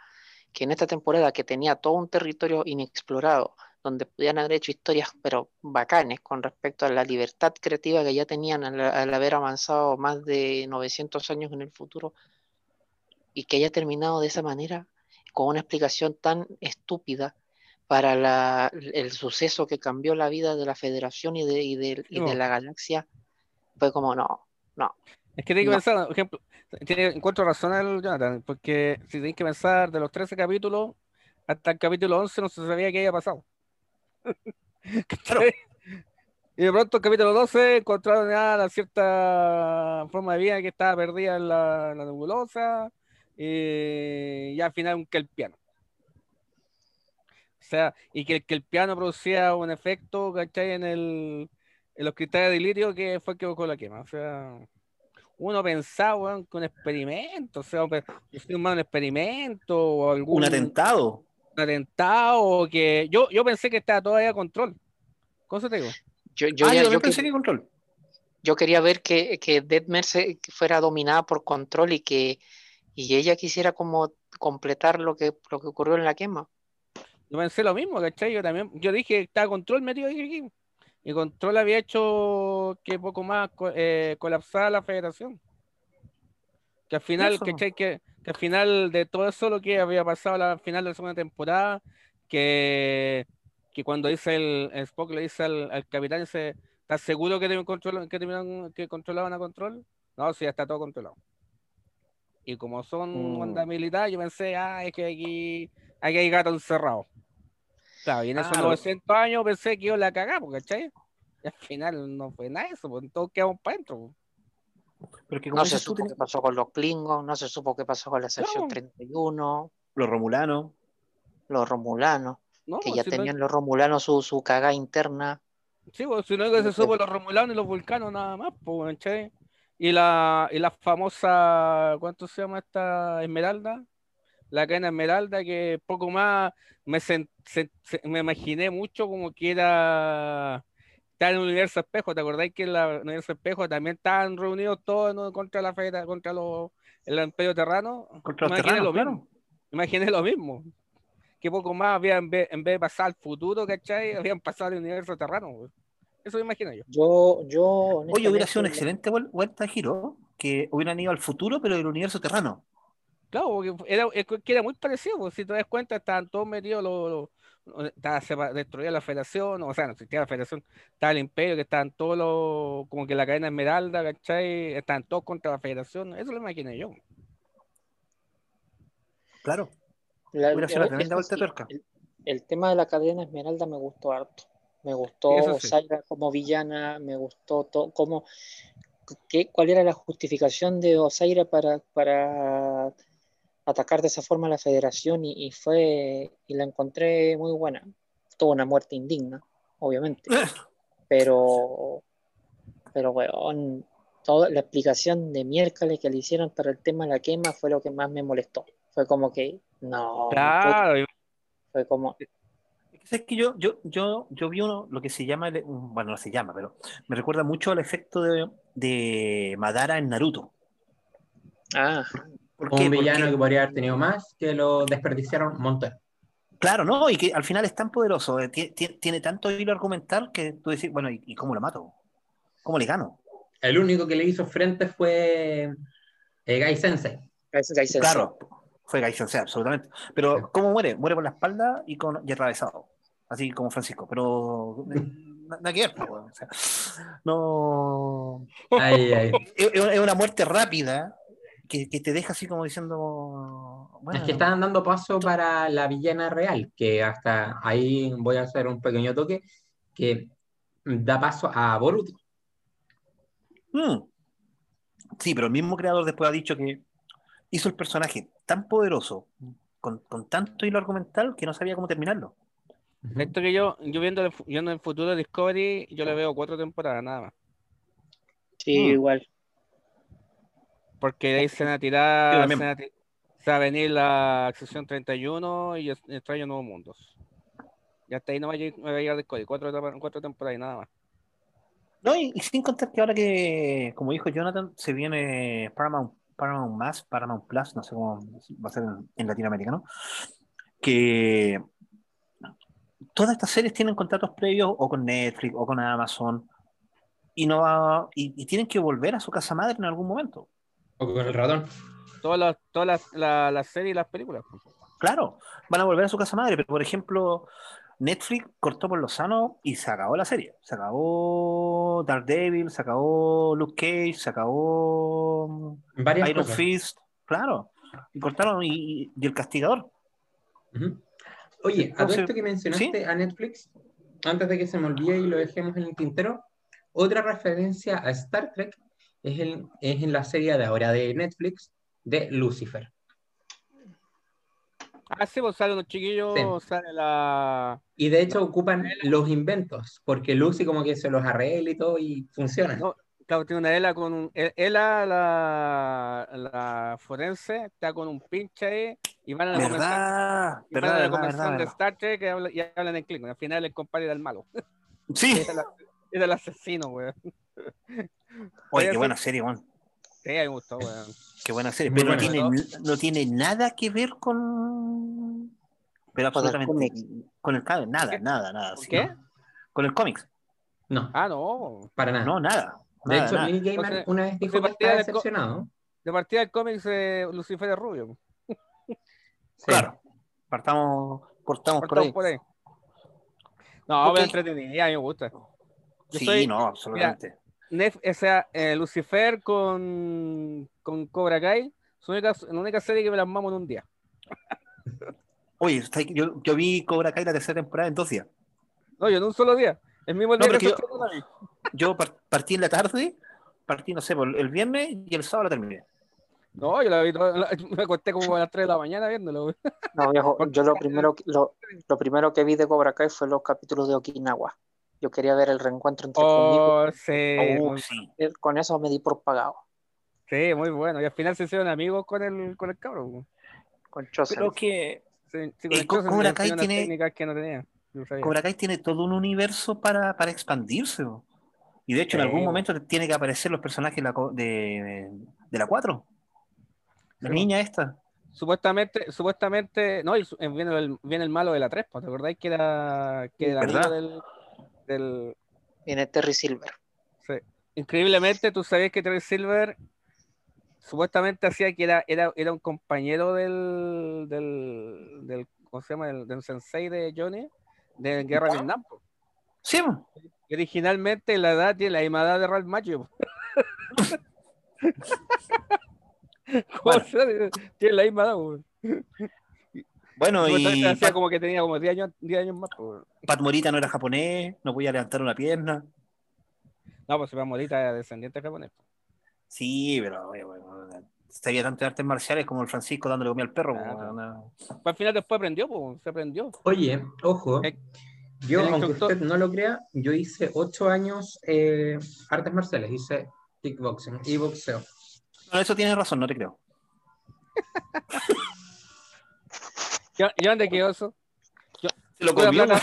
que en esta temporada que tenía todo un territorio inexplorado, donde podían haber hecho historias pero bacanes con respecto a la libertad creativa que ya tenían al, al haber avanzado más de 900 años en el futuro y que haya terminado de esa manera con una explicación tan estúpida para la- el suceso que cambió la vida de la federación y de, y de- y de No. la galaxia, fue como no, no. Es que tenéis que No. pensar, por ejemplo, tiene, encuentro razón el Jonathan, porque si tenéis que pensar de los 13 capítulos hasta el capítulo 11 no se sabía qué había pasado. Y de pronto el capítulo 12 encontraron ya la cierta forma de vida que estaba perdida en la, en la nebulosa y ya al final un kelpiano. O sea, y que el kelpiano producía un efecto, ¿cachai? En, el, en los cristales de delirio que fue el que buscó la quema. O sea, uno pensaba, weón, que un experimento, o sea, un- un experimento o algún Un atentado. un atentado que yo, yo pensé que estaba todavía a control. ¿Cómo se te digo? Yo, yo, ah, ya- yo yo también que- pensé que control. yo quería ver que, que Deadmer se- que fuera dominada por control y que y ella quisiera como completar lo que, lo que ocurrió en la quema. Yo pensé lo mismo, ¿cachai? Yo también, yo dije que estaba control metido aquí. Y control había hecho que poco más eh, colapsara la federación. Que al final. ¿cachai? Que, que al final de todo eso lo que había pasado al final de la segunda temporada, que, que cuando dice el, el Spock le dice al, al capitán, dice, ¿estás seguro que, te control- que, que controlaban a control? No, sí, ya está todo controlado. Y como son Mm. onda militar, yo pensé, ah, es que aquí, aquí hay gato encerrado. Claro, y en esos Claro. 900 años pensé que iba a la cagada, ¿cachai? Y al final no fue nada eso, pues todos quedamos para adentro. Pero que como No se supo qué pasó con los Klingons, no se supo qué pasó con la sección No. 31, los romulanos. los Romulanos, No, que ya si no- tenían los Romulanos su, su cagada interna. Sí, pues, si no que se supo los romulanos y los vulcanos nada más, pues, ¿cachai? Y la, y la famosa, ¿cuánto se llama esta Esmeralda? la cadena Esmeralda, que poco más me, sen- se- se- me imaginé mucho como que era estar en el universo espejo. ¿Te acordáis que en la universo espejo también estaban reunidos todos ¿no? contra la federa, contra los, el imperio terrano? Contra los Imaginé terranos, lo claro. mismo. Imaginé lo mismo. Que poco más había, en vez, en vez de pasar al futuro, ¿cachai? Habían pasado al universo terrano. güey. Eso me imagino yo. Yo, yo Oye, hubiera sido una excelente vuel- vuelta de giro, que hubieran ido al futuro, pero del universo terrano. Claro, porque era, que era muy parecido, pues, si te das cuenta, estaban todos metidos, los, estaba sepa- destruida la federación, o sea, no existía la federación, estaba el imperio, que estaban todos los, como que la cadena Esmeralda, ¿cachai? Estaban todos contra la federación, eso lo imaginé yo. Claro. la- hubiera sido una eso tremenda vuelta de sí, tuerca. El, el tema de la cadena Esmeralda me gustó harto. Me gustó Sí. Zaira como villana, me gustó todo, cómo, qué, cuál era la justificación de Osaira para, para atacar de esa forma a la federación y, y fue y la encontré muy buena. Tuvo una muerte indigna, obviamente, pero pero weón, toda la explicación de miércoles que le hicieron para el tema de la quema fue lo que más me molestó. Fue como que no, Claro, fue como Es que yo, yo, yo, yo vi uno, lo que se llama, bueno, no se llama, pero me recuerda mucho al efecto de, de Madara en Naruto. ah, ¿Por qué? Un villano Porque- que podría haber tenido más, que lo desperdiciaron un montón. Claro, ¿no? Y que al final es tan poderoso, eh, ti- ti- tiene, tanto hilo argumental que tú decís, bueno, ¿y, y cómo lo mato? ¿Cómo le gano? El único que le hizo frente fue eh, Gai Sensei. ese Gai Sensei. Claro, fue Gai Sensei, absolutamente. Pero ¿cómo muere? Muere por la espalda y, con, y atravesado, así como Francisco. Pero na- nada que ver, weón, o sea, no... Ay, ay. Es es una muerte rápida que, que te deja así como diciendo... Bueno, Es que estaban dando paso para la villana real, que hasta ahí voy a hacer un pequeño toque, que da paso a Boruto. mm. Sí, pero el mismo creador después ha dicho que hizo el personaje tan poderoso, con, con tanto hilo argumental, que no sabía cómo terminarlo. Esto que yo, yo viendo, el, viendo el futuro de Discovery, yo le veo cuatro temporadas nada más. Sí, Mm. igual. Porque de ahí se van a tirar, se van a, se va a venir la sección 31 y Extraño Nuevos Mundos. Y hasta ahí no va a llegar, no va a llegar Discovery, cuatro, cuatro temporadas y nada más. No, y, y sin contar que ahora que, como dijo Jonathan, se viene Paramount, Paramount Más, Paramount Plus, no sé cómo va a ser en, en Latinoamérica, ¿no? Que todas estas series tienen contratos previos o con Netflix o con Amazon y no va, y, y tienen que volver a su casa madre en algún momento. O con el ratón. Todas las, todas las, la- las series y las películas. pues. Claro, van a volver a su casa madre, pero por ejemplo, Netflix cortó por lo sano y se acabó la serie. Se acabó Daredevil, se acabó Luke Cage, se acabó Varias Iron cosas. Fist, claro. Y cortaron y, el castigador. Oye, a todo esto que mencionaste a Netflix, antes de que se me olvide y lo dejemos en el tintero, otra referencia a Star Trek es, el- es en la serie de ahora de Netflix de Lucifer. Ah, sí, pues salen los chiquillos, Sí. sale la. Y de hecho ocupan los inventos, porque Lucy como que se los arregla y todo y funciona. No, claro, tiene una Ela con un. E- Ela, la, la forense, está con un pinche ahí y van a la ¿Verdad? van ¿Verdad? a la ¿Verdad? de Star Trek y hablan, y hablan en Klingon. Al final el compadre era el malo. Sí. Es el, es el asesino, weón. Oye, qué buena serie, Juan. Sí, me gustó, weón. Qué buena serie. Pero no tiene, no tiene nada que ver con. Pero absolutamente. Con el cómic. Nada, nada, nada. ¿Con sí, qué? Con el cómics. No, Ah, no. para nada. No, nada. De nada, hecho, nada. Neil Gaiman Entonces- una vez dijo que estaba decepcionado. De partida del cómic, eh, Lucifer es rubio. Sí. Claro. Partamos, cortamos por Cortamos ahí. por ahí. No, Ok. pero entretenida, a mí me gusta. Yo Sí, soy- no, absolutamente. Nef- o sea, eh, Lucifer con, con Cobra Kai, es la única, la única serie que me las mamo en un día. Oye, yo, yo vi Cobra Kai la tercera temporada en dos días. No, yo en un solo día. El mismo No, día que yo-. Yo par- partí en la tarde, partí, no sé, por el viernes y el sábado la terminé. No, yo la vi toda- me acosté como a las 3 de la mañana viéndolo. güey. No, viejo, yo lo primero, que- lo, lo primero que vi de Cobra Kai fue los capítulos de Okinawa. Yo quería ver el reencuentro entre conmigo. Oh, sí, Oh, sí. Con eso me di por pagado. sí, muy bueno. Y al final se hicieron amigos con el, con el cabrón. güey. Con Chosen. Pero que Sí, sí, con Co- Chosen Cobra Kai tiene- técnicas que no tenía. no sabía. Cobra Kai tiene todo un universo para, para expandirse. bo. Y de hecho, en algún momento tiene que aparecer los personajes de de, de la 4. La niña esta. Supuestamente, supuestamente, no, eh, viene el, viene el malo de la 3, ¿te acordáis que era, que era del, del, Viene Terry Silver. Sí. Increíblemente, tú sabías que Terry Silver supuestamente hacía que era, era, era un compañero del, del, del, ¿cómo se llama? Del, del sensei de Johnny, de Guerra de Vietnam. po. Sí. Y originalmente la edad tiene la misma edad de Ralph Macchio. po. ¿Cómo Bueno. tiene la misma edad. po. Bueno, Supuestamente y hacía Pat, como que tenía como 10 años, 10 años más. po. Pat Morita no era japonés, no podía levantar una pierna. No, pues se va a morir era descendiente japonés. po. Sí, pero bueno, bueno, sabía tanto de artes marciales como el Francisco dándole comida al perro. Pues al final después aprendió, po, se aprendió. Oye, ojo, El- yo, el aunque instructor- usted no lo crea, yo hice ocho años eh, artes marciales, hice kickboxing y boxeo. No, eso tienes razón, no te creo. ¿Y dónde quedó eso? Se lo comió. plata,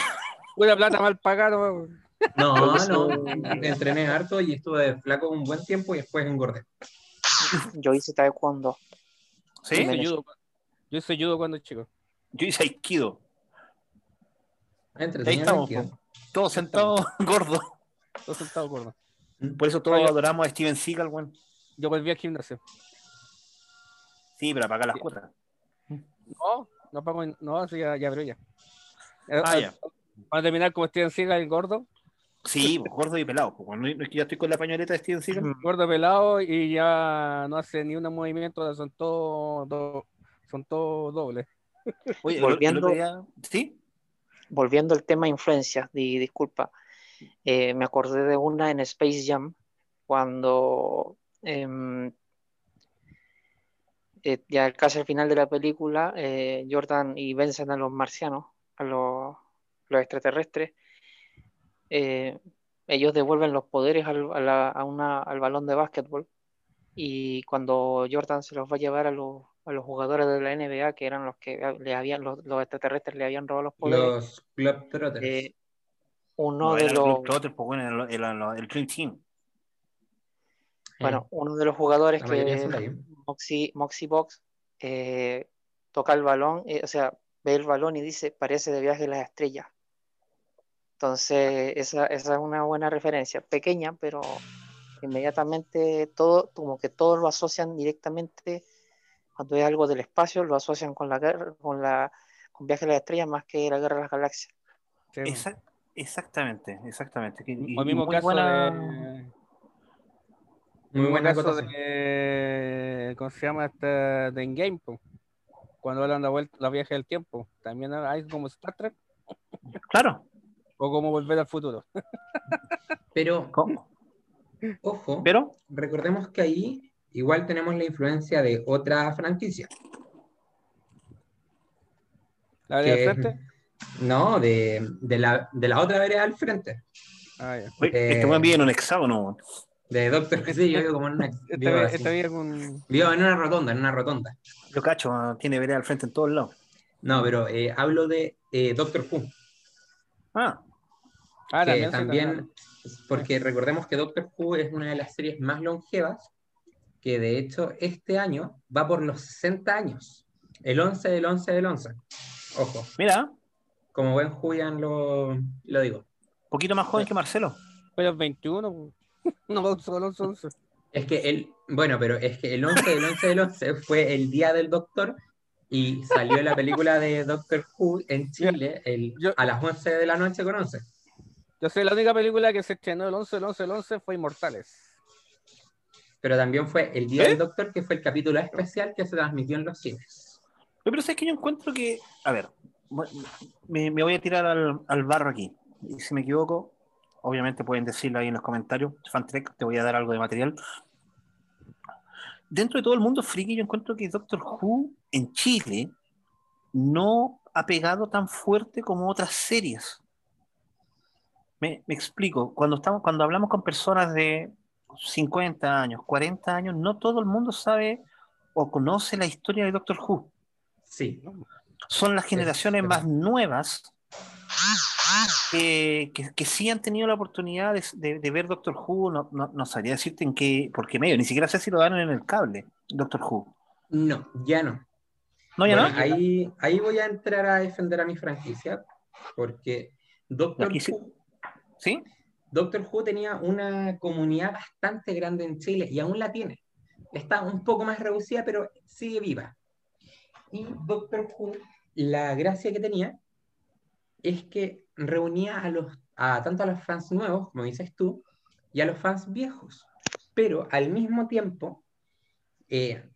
pura plata mal pagada. No, no, entrené harto y estuve flaco un buen tiempo y después engordé. Yo hice taekwondo. ¿Sí? Yo hice judo, yo hice judo cuando chico. Yo hice Aikido. Ahí estamos, todos sentados gordos. Todo sentado gordo. Por eso todos Oye. adoramos a Steven Seagal, weón. Yo volví al gimnasio. Sí, para pagar las cuotas. No, no pago, no, sí, ya, ya abrió ya. Eh, Ah, eh, ya. Para terminar como Steven Seagal, el gordo, Sí, gordo y pelado. Bueno, no es que ya estoy con la pañoleta de Steven Seagal. gordo pelado y ya no hace ni un movimiento, son todos do- son todos dobles. Oye, Volviendo- día- ¿Sí? Volviendo al tema influencia, di- disculpa, eh, me acordé de una en Space Jam cuando em, eh, ya casi al final de la película eh, Jordan y vencen a los marcianos, a los, extraterrestres. ellos devuelven los poderes al, al balón de básquetbol y cuando Jordan se los va a llevar a los, a los jugadores de la NBA, que eran los que le habían, los, los extraterrestres le habían robado los poderes, Los Globetrotters. eh, uno No, de era los, el Globetrotters, pues bueno, el, el- el Dream Team. bueno, uno de los jugadores la que de. Moxie, Moxie Box eh, toca el balón, eh, o sea, ve el balón y dice, parece de viaje a las estrellas. Entonces, esa, esa es una buena referencia, pequeña, pero inmediatamente todo, como que todos lo asocian directamente, cuando es algo del espacio, lo asocian con la guerra, con la, con viaje a las estrellas más que la guerra de las galaxias. Sí, Exact- exactamente, exactamente. Y- o mismo muy caso buena- de. Muy Muy buena de. ¿Cómo se llama? Este, de Endgame, po. Cuando hablan de la, vuelta, la viaje del tiempo. También hay como Star Trek Claro. o como volver al futuro. Pero, ¿Cómo? ojo, Pero, recordemos que ahí igual tenemos la influencia de otra franquicia. La vereda que- del frente. No, de, de la, de la otra vereda al frente. Ah, ya. Eh, este vive en un hexágono. De Doctor Sí, yo vivo como en una, Esta vivo con. Vivo en una rotonda, en una rotonda. Yo cacho, tiene vereda al frente en todos lados. No, pero eh, hablo de eh, Doctor Who. Ah, Ah, que también. también, porque recordemos que Doctor Who es una de las series más longevas, que de hecho este año va por los 60 años, el 11 del 11 del 11. Ojo, mira, como buen Julian lo, lo digo. poquito más joven que Marcelo. Pero 21. po. No, solo 11. Es que el, bueno, pero es que el 11 del 11 del 11 fue el día del Doctor y salió la película de Doctor Who en Chile el, Yo- a las 11 de la noche con 11. Yo sé, la única película que se estrenó el 11, el 11, el 11 fue Inmortales. Pero también fue el día ¿Eh? del Doctor, que fue el capítulo especial que se transmitió en los cines. Oye, Pero sabes que yo encuentro que, a ver, me, me voy a tirar al, al barro aquí. Y si me equivoco, obviamente pueden decirlo ahí en los comentarios. Fantrek, te voy a dar algo de material. Dentro de todo el mundo friki, yo encuentro que Doctor Who en Chile no ha pegado tan fuerte como otras series. Me, me explico. Cuando, estamos, cuando hablamos con personas de 50 años, 40 años, no todo el mundo sabe o conoce la historia de Doctor Who. Sí, Son las generaciones es más nuevas que, que, que sí han tenido la oportunidad de, de- de ver Doctor Who. No, no, no sabría decirte en qué, por qué medio, ni siquiera sé si lo dan en el cable, Doctor Who. no, ya no. No, ya Bueno, no. ahí, ahí voy a entrar a defender a mi franquicia, porque Doctor. Who, ¿Sí? Doctor Who tenía una comunidad bastante grande en Chile y aún la tiene. Está un poco más reducida, pero sigue viva. Y Doctor Who, la gracia que tenía es que reunía a tanto a los fans nuevos, como dices tú, y a los fans viejos. Pero al mismo tiempo, eh,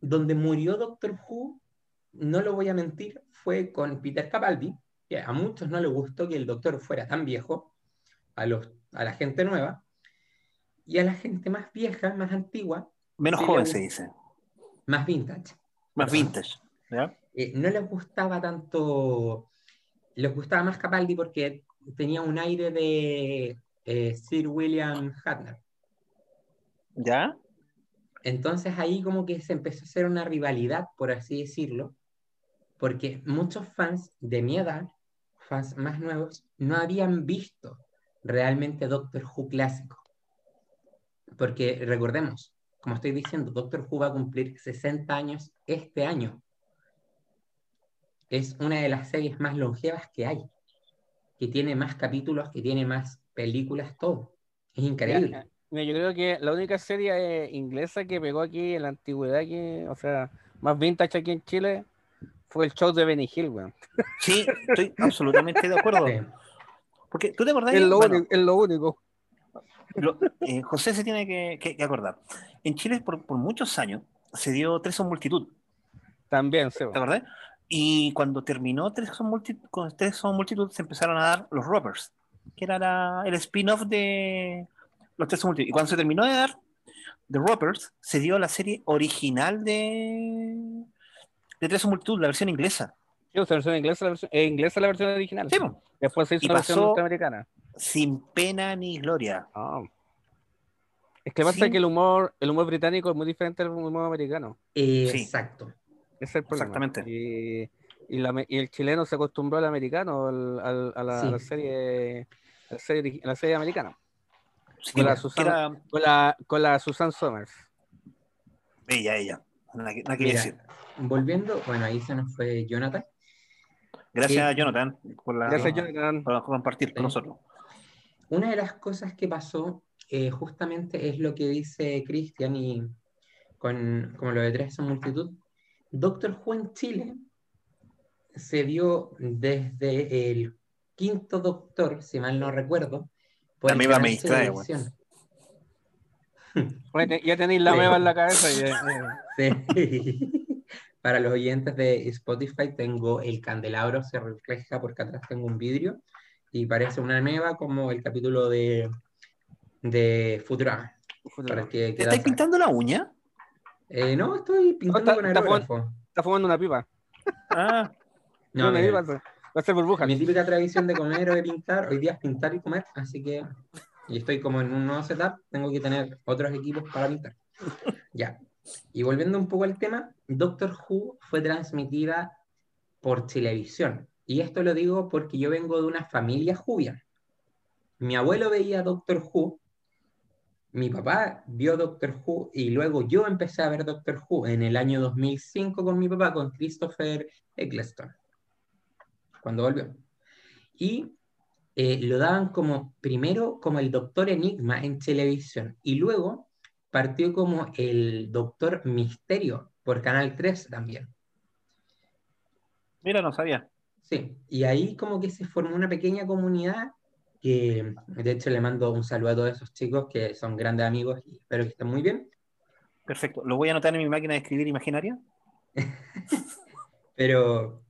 donde murió Doctor Who, no lo voy a mentir, fue con Peter Capaldi, que a muchos no les gustó que el Doctor fuera tan viejo, a, los, a la gente nueva, y a la gente más vieja, más antigua, Menos joven se dice. más vintage. Más vintage. ¿ya? eh, no les gustaba tanto, les gustaba más Capaldi porque tenía un aire de eh, Sir William Shatner. ¿Ya? Entonces ahí como que se empezó a hacer una rivalidad, por así decirlo, porque muchos fans de mi edad, fans más nuevos, no habían visto realmente Doctor Who clásico. Porque recordemos, como estoy diciendo, Doctor Who va a cumplir 60 años este año. Es una de las series más longevas que hay, que tiene más capítulos, que tiene más películas, todo. Es increíble. Mira, mira, yo creo que la única serie eh, inglesa que pegó aquí en la antigüedad, que, o sea, más vintage aquí en Chile, fue el show de Benny Hill, weón. Sí, estoy absolutamente de acuerdo. Sí. Porque tú te acordás. Es lo, Bueno, único, es lo único. lo- eh, José se tiene que, que- que acordar. En Chile, por, por muchos años, se dio Tres son multitud. También, se ¿Te acordás? Y cuando terminó Tres son multitud, con Tres son multitud, se empezaron a dar los Roppers, que era la- el spin-off de los Tres son multitud. Y cuando se terminó de dar The Roppers, se dio la serie original de, de Tres son multitud, la versión inglesa. Sí, o sea, la versión inglesa, la versión, eh, inglesa la versión original. Sí. Después se hizo una versión norteamericana. sin pena ni gloria. Es que pasa Sí. que el humor, el humor británico es muy diferente al humor americano. Eh, Sí. Exacto. Ese es el problema. Exactamente. Y, y la- y el chileno se acostumbró al americano, al- al- a, la, Sí. a la serie, a la serie, ori- a la serie americana. Sí, Con la Susana- era Con la, con la Susan Somers. ella, ella. Mira, decir. volviendo, bueno, ahí se nos fue Jonathan. Gracias, Sí. Jonathan, por, la, Gracias, Jonathan. por compartir con Sí. nosotros. Una de las cosas que pasó eh, justamente es lo que dice Cristian y con como lo de tres son multitud. Doctor Who en Chile se vio desde el quinto Doctor, si mal no recuerdo, por La me distrae, ya tenéis la Sí. meba en la cabeza. y, eh, Sí. Para los oyentes de Spotify tengo el candelabro, se refleja porque atrás tengo un vidrio y parece una meba como el capítulo de, de Futurama. Que ¿Te saber. pintando la uña? Eh, no, estoy pintando está- con aerógrafo. Está fumando una pipa. Ah, No, una pipa, va a ser burbuja. mi típica tradición de comer o de pintar, hoy día es pintar y comer, así que y estoy como en un nuevo setup, tengo que tener otros equipos para pintar. Ya. Y volviendo un poco al tema, Doctor Who fue transmitida por televisión. Y esto lo digo porque yo vengo de una familia jubia. Mi abuelo veía Doctor Who, mi papá vio Doctor Who y luego yo empecé a ver Doctor Who en el año 2005 con mi papá, con Christopher Eccleston, cuando volvió. Y eh, lo daban como, primero como el Doctor Enigma en televisión y luego partió como el Doctor Misterio por Canal 3 también. mira, no sabía. Sí, y ahí como que se formó una pequeña comunidad que de hecho le mando un saludo a todos esos chicos que son grandes amigos y espero que estén muy bien. Perfecto. Lo voy a anotar en mi máquina de escribir imaginaria. Pero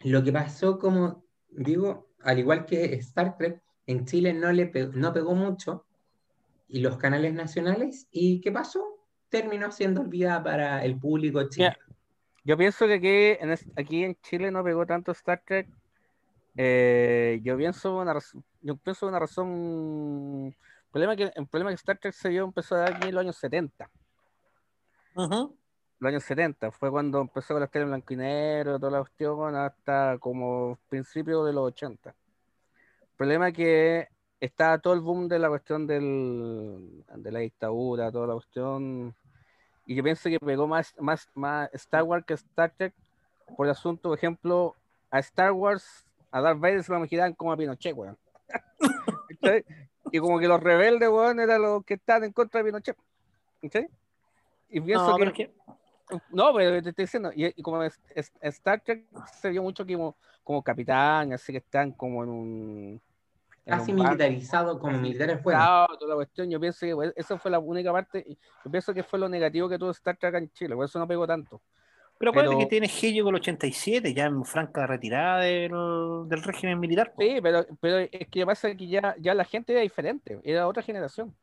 lo que pasó, como digo, al igual que Star Trek, en Chile no, le no pegó mucho y los canales nacionales, ¿y qué pasó? Terminó siendo olvidada para el público chileno. Yo pienso que aquí en, es- aquí en Chile no pegó tanto Star Trek. Eh, yo pienso una yo pienso una razón. El problema que, el problema que Star Trek se dio empezó a dar aquí en los años 70. Ujú. los años 70, fue cuando empezó con las tele en blanco y negro, toda la cuestión, hasta como principio de los 80. El problema es que está todo el boom de la cuestión del, de la dictadura, toda la cuestión, y yo pienso que pegó más, más, más Star Wars que Star Trek por el asunto, por ejemplo, a Star Wars, a Darth Vader se lo imaginaban como a Pinochet, weón. ¿Cachai? y como que los rebeldes, weón, eran los que estaban en contra de Pinochet. ¿cachai? Y pienso No, que no, pero te estoy diciendo, y, y como es- es- Star Trek se vio mucho como, como capitán, así que están como en un. Casi militarizado como militares fueron. militarizado, toda la cuestión. Yo pienso que pues, esa fue la única parte, yo pienso que fue lo negativo que tuvo Star Trek en Chile, por eso no pegó tanto. Pero acuérdate Pero- que tiene Helio con el 87, ya en franca retirada del, del régimen militar. po. Sí, pero, pero es que pasa que ya, ya la gente era diferente, era otra generación.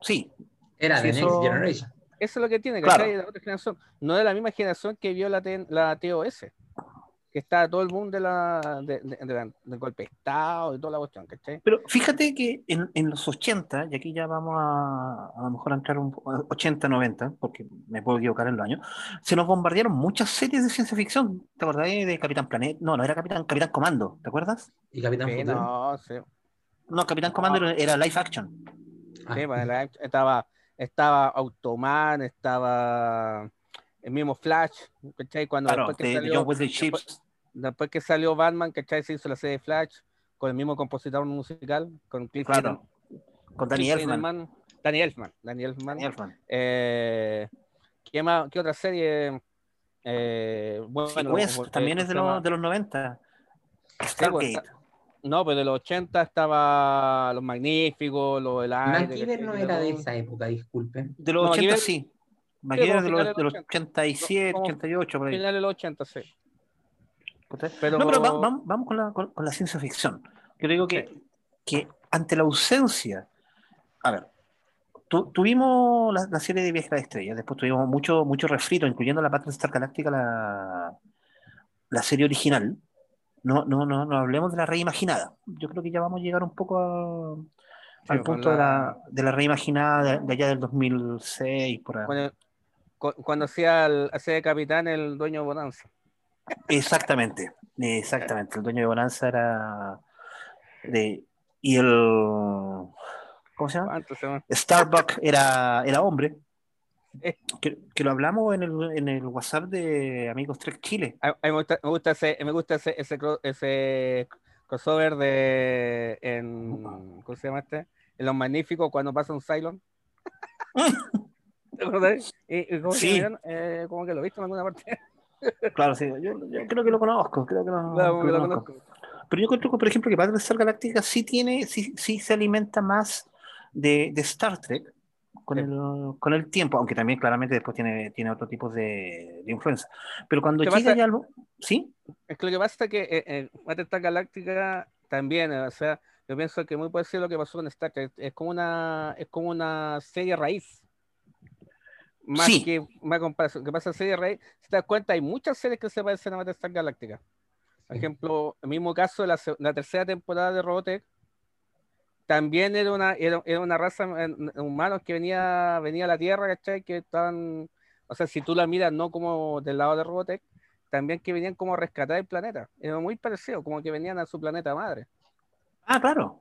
Sí, Era Sí, de eso- Next Generation. Eso es lo que tiene, Claro. ¿cachai? La otra generación. No es la misma generación que vio la, T- la TOS, que está todo el mundo de la, de, de- de la- del golpe de Estado y toda la cuestión, ¿cachai? pero fíjate que en, en los 80, y aquí ya vamos a a lo mejor a entrar un po- 80, 90, porque me puedo equivocar en los años, se nos bombardearon muchas series de ciencia ficción. ¿Te acordás de Capitán Planet? No, no era Capitán, Capitán Comando, ¿te acuerdas? Y Capitán Sí, Futuro. no, sí. No, Capitán Comando era, era live action. Ah, Sí, pues, la- estaba, estaba Automan, estaba el mismo Flash, ¿cachai? Cuando Claro, después, que de, de salió, Wesley Ships. después que salió Batman, ¿cachai? Se hizo la serie Flash con el mismo compositor musical, con Cliff Claro, con Danny Elfman. Danny Elfman. Danny Elfman. Danny Elfman. Eh, ¿qué, más, ¿Qué otra serie? Eh, bueno, Sí, West porque- también es de los, de los 90. pues, Stargate. No, pero de los 80 estaba Los Magníficos, los del aire. MacGyver no era de esa época, disculpen. De los No, 80 MacGyver- sí. Como de los, de los de los 87, Como 88, por ahí. Finales de los 80, sí. Pero, No, pero va- vamos, vamos con, la, con, con la ciencia ficción. Yo digo que, que ante la ausencia, a ver, tu- tuvimos la, la serie de Viaje a la Estrella, después tuvimos mucho, mucho refrito, incluyendo la Battlestar Galáctica, la, la serie original. No, no, no, no hablemos de la reimaginada. Yo creo que ya vamos a llegar un poco a- al Sí, con punto de, la- de la reimaginada de, de allá del 2006, por ahí. Cu- cuando hacía, el, hacía de capitán el dueño de Bonanza. Exactamente, exactamente. El dueño de Bonanza era de. Y el. ¿Cómo se llama? Starbuck era, era hombre. Eh. Que, que lo hablamos en el, en el WhatsApp de Amigos Trek Chile. A, a mí me gusta, me gusta ese, me gusta ese, ese, cro- ese crossover de en ¿cómo se llama este? En los magníficos cuando pasa un Cylon. ¿Te acordás? Y, y ¿cómo se Sí. llama? Eh, como que lo viste en alguna parte. Claro, sí. Yo, yo creo que lo conozco. Creo que lo, Claro, que que lo conozco. conozco. Pero yo creo que, por ejemplo, que Battlestar Galáctica sí tiene, sí, sí se alimenta más de, de Star Trek con Sí. el, con el tiempo, aunque también claramente después tiene, tiene otro tipo de, de influencia. Pero cuando ¿Qué llega pasa? ya algo, ¿sí? Es que lo que pasa es que eh, eh, Battlestar Galáctica también, eh, o sea, yo pienso que muy parecido a lo que pasó con Star Trek. Es como una, es como una serie raíz. Más Sí. que una comparación. que pasa serie raíz? Si te das cuenta, hay muchas series que se parecen a Battlestar Galáctica. Por ejemplo, el mismo caso de la, tercera temporada de Robotech, también era una, era, era una raza de humanos que venía, venía a la Tierra, ¿cachai? Que estaban, o sea, si tú la miras no como del lado de Robotech, también que venían como a rescatar el planeta. Era muy parecido, como que venían a su planeta madre. Ah, claro.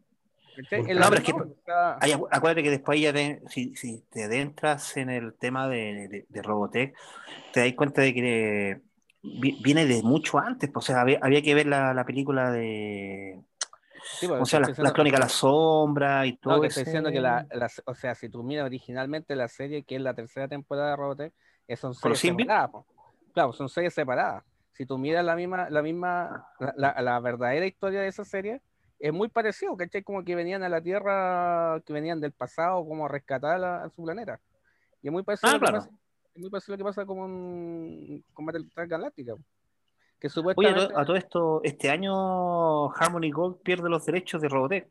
No, la- pero es que- acuérdate que después ya te- si, si te adentras en el tema de, de, de Robotech, te das cuenta de que vi- viene de mucho antes. pues, O sea, había, había que ver la, la película de. sí, pues, O sea, diciendo- crónicas de la sombra y todo No, que ese- estoy diciendo que la, la- o sea, si tú miras originalmente la serie, que es la tercera temporada de Robotech, eh, son ¿Con los series separadas. po. Claro, son series separadas. Si tú miras la misma, la misma, la, la- la verdadera historia de esa serie, es muy parecido, ¿cachai? Como que venían a la Tierra, que venían del pasado, como a rescatar a, a su planeta. Y es muy parecido, Ah, lo que claro. pasa, es muy parecido lo que pasa con, con Battlestar Galáctica. Que Oye, a supuestamente... todo, a todo esto, este año Harmony Gold pierde los derechos de Robotech.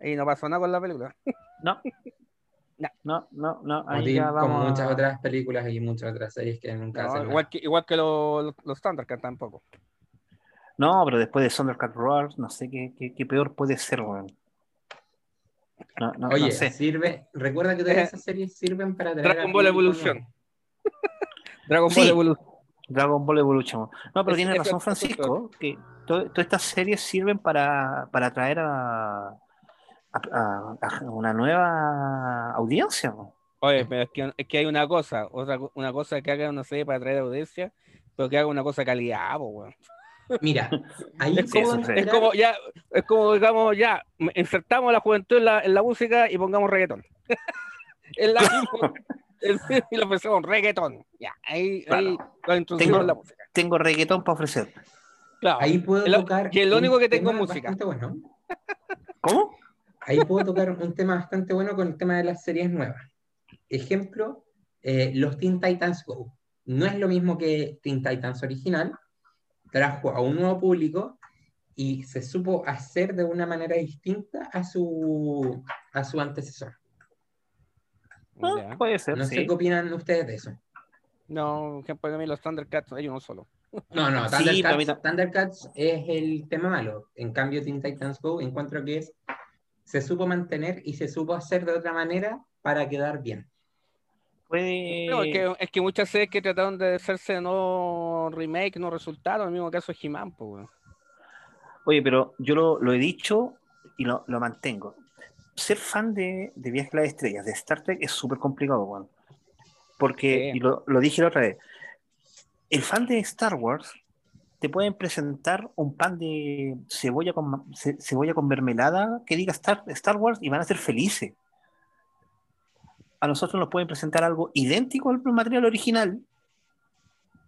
Y no pasó nada con la película. No. No. No, no, no. Como Ahí ya vamos muchas otras películas y muchas otras series que nunca No, hacen igual que, igual que los, los, los Thundercats tampoco. No, pero después de Thundercat Roar, no sé qué, qué, qué peor puede ser, weón. No, no, Oye, no sé. sirve, recuerda que todas esas series sirven para traer Dragon Ball Evolution. Dragon Ball Sí. Evolution. Dragon Ball Evolution. No, pero tiene razón Francisco, que to- todas estas series sirven para, para atraer a, a- a- a una nueva audiencia. ¿no? Oye, pero es que, es que hay una cosa, otra, una cosa que haga una serie para atraer audiencia, pero que haga una cosa de calidad, weón. Mira, ahí Es como, sí. es como ya, es como digamos, ya, insertamos la juventud en la, en la música y pongamos reggaetón. es la misma, el- y le ofrecemos reggaetón. Ya, ahí, ahí lo introducimos Tengo- en la música. Tengo reggaetón para ofrecer. Claro. ahí puedo El- tocar. es lo un único que tengo tema música. bueno. ¿Cómo? Ahí puedo tocar un tema bastante bueno con el tema de las series nuevas. Ejemplo, eh, los Teen Titans Go. No es lo mismo que Teen Titans original, trajo a un nuevo público y se supo hacer de una manera distinta a su, a su antecesor. Ah, puede ser, No sí. sé qué opinan ustedes de eso. No, que para mí los Thundercats hay uno solo. No, no, Sí, Thundercats, Thundercats es el tema malo. En cambio, Teen Titans Go encuentro que es se supo mantener y se supo hacer de otra manera para quedar bien. Puede... No, es, que, es que muchas series que trataron de hacerse no remake no resultaron, en el mismo caso de He-Man. Oye, pero yo lo, lo he dicho y lo, lo mantengo. Ser fan de, de Viaje a las Estrellas, de Star Trek, es súper complicado, weón. Porque, Sí. y lo, lo dije la otra vez, el fan de Star Wars te pueden presentar un pan de cebolla con, ce- cebolla con mermelada que diga Star, Star Wars y van a ser felices. A nosotros nos pueden presentar algo idéntico al material original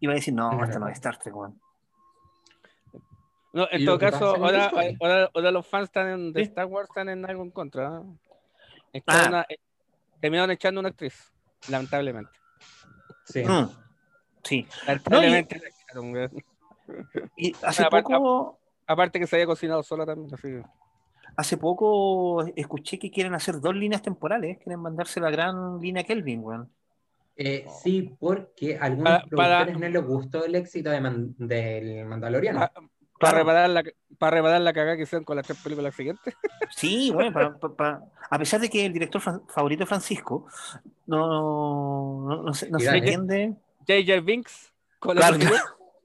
y van a decir, no, Claro. esto no es Star Trek, weón. No, en todo caso, ahora, ahora, ahora los fans están en, de Sí. Star Wars están en algo en contra. Ah. una- eh, terminaron echando una actriz, lamentablemente. Sí. Mm, sí. Lamentablemente la echaron, weón. Y hace Aparte- poco, Aparte que se había cocinado sola también, así que- hace poco escuché que quieren hacer dos líneas temporales, quieren mandarse la gran línea Kelvin, weón. Eh, sí, porque a algunos Para- no les gustó el éxito de Man- del Mandaloriano. Pa- para Claro. reparar la para reparar la cagada que hicieron con las tres películas siguientes. Sí, bueno, a pesar de que el director fran- favorito Francisco no, no, no se, no se dale. entiende. J.J. Binks con la Claro,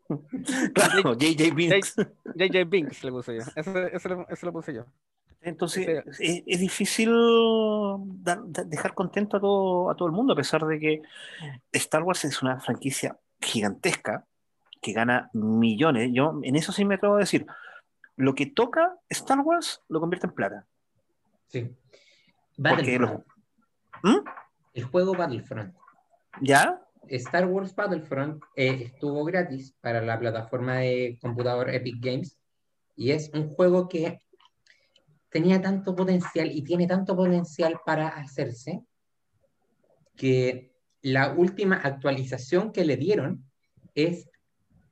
claro, JJ Binks. J.J. Binks le puse yo. Lo- ese lo puse yo. Entonces, es, es difícil da- dejar contento a todo, a todo el mundo, a pesar de que Star Wars es una franquicia gigantesca que gana millones. Yo en eso sí me atrevo a decir, lo que toca Star Wars lo convierte en plata. Sí. Battlefront. ¿Mm? El juego Battlefront. ¿Ya? Star Wars Battlefront eh, estuvo gratis para la plataforma de computador Epic Games y es un juego que tenía tanto potencial y tiene tanto potencial para hacerse que la última actualización que le dieron es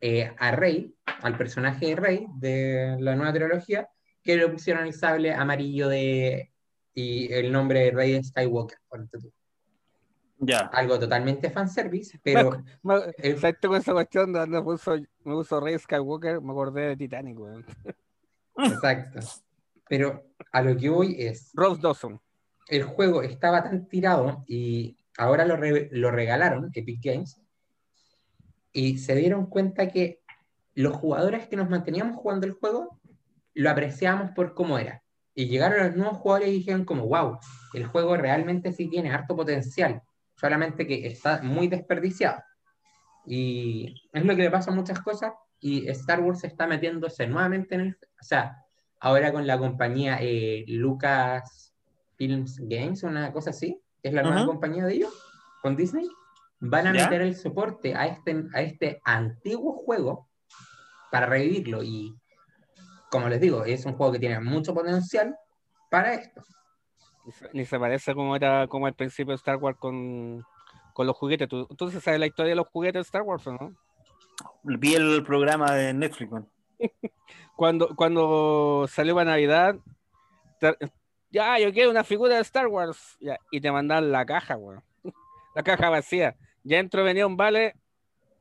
eh, a Rey, al personaje de Rey de la nueva trilogía, que le pusieron el sable amarillo de y el nombre de Rey Skywalker. Ya. Algo totalmente fanservice, pero Me- el- ¿Sabes tú con esa cuestión de donde puso, me puso Rey Skywalker? Me acordé de Titanic, weón. Exacto. Pero a lo que voy es, Rose Dawson. el juego estaba tan tirado y ahora lo, re- lo regalaron, Epic Games, y se dieron cuenta que los jugadores que nos manteníamos jugando el juego lo apreciábamos por cómo era. Y llegaron los nuevos jugadores y dijeron como, wow, el juego realmente sí tiene harto potencial, solamente que está muy desperdiciado. Y es lo que le pasa a muchas cosas y Star Wars está metiéndose nuevamente en el... O sea, ahora con la compañía eh, Lucas Films Games, una cosa así, que es la nueva Ujú. compañía de ellos, con Disney, van a ¿Ya? meter el soporte a este, a este antiguo juego para revivirlo. Y como les digo, es un juego que tiene mucho potencial para esto. Ni se- parece como era como al principio de Star Wars con, con los juguetes. ¿Tú, tú sí sabes la historia de los juguetes de Star Wars o no? Vi el programa de Netflix, weón. Cuando, cuando salió para Navidad, ya, yo quiero una figura de Star Wars. ya, y te mandan la caja, weón. La caja vacía. Ya dentro venía un vale.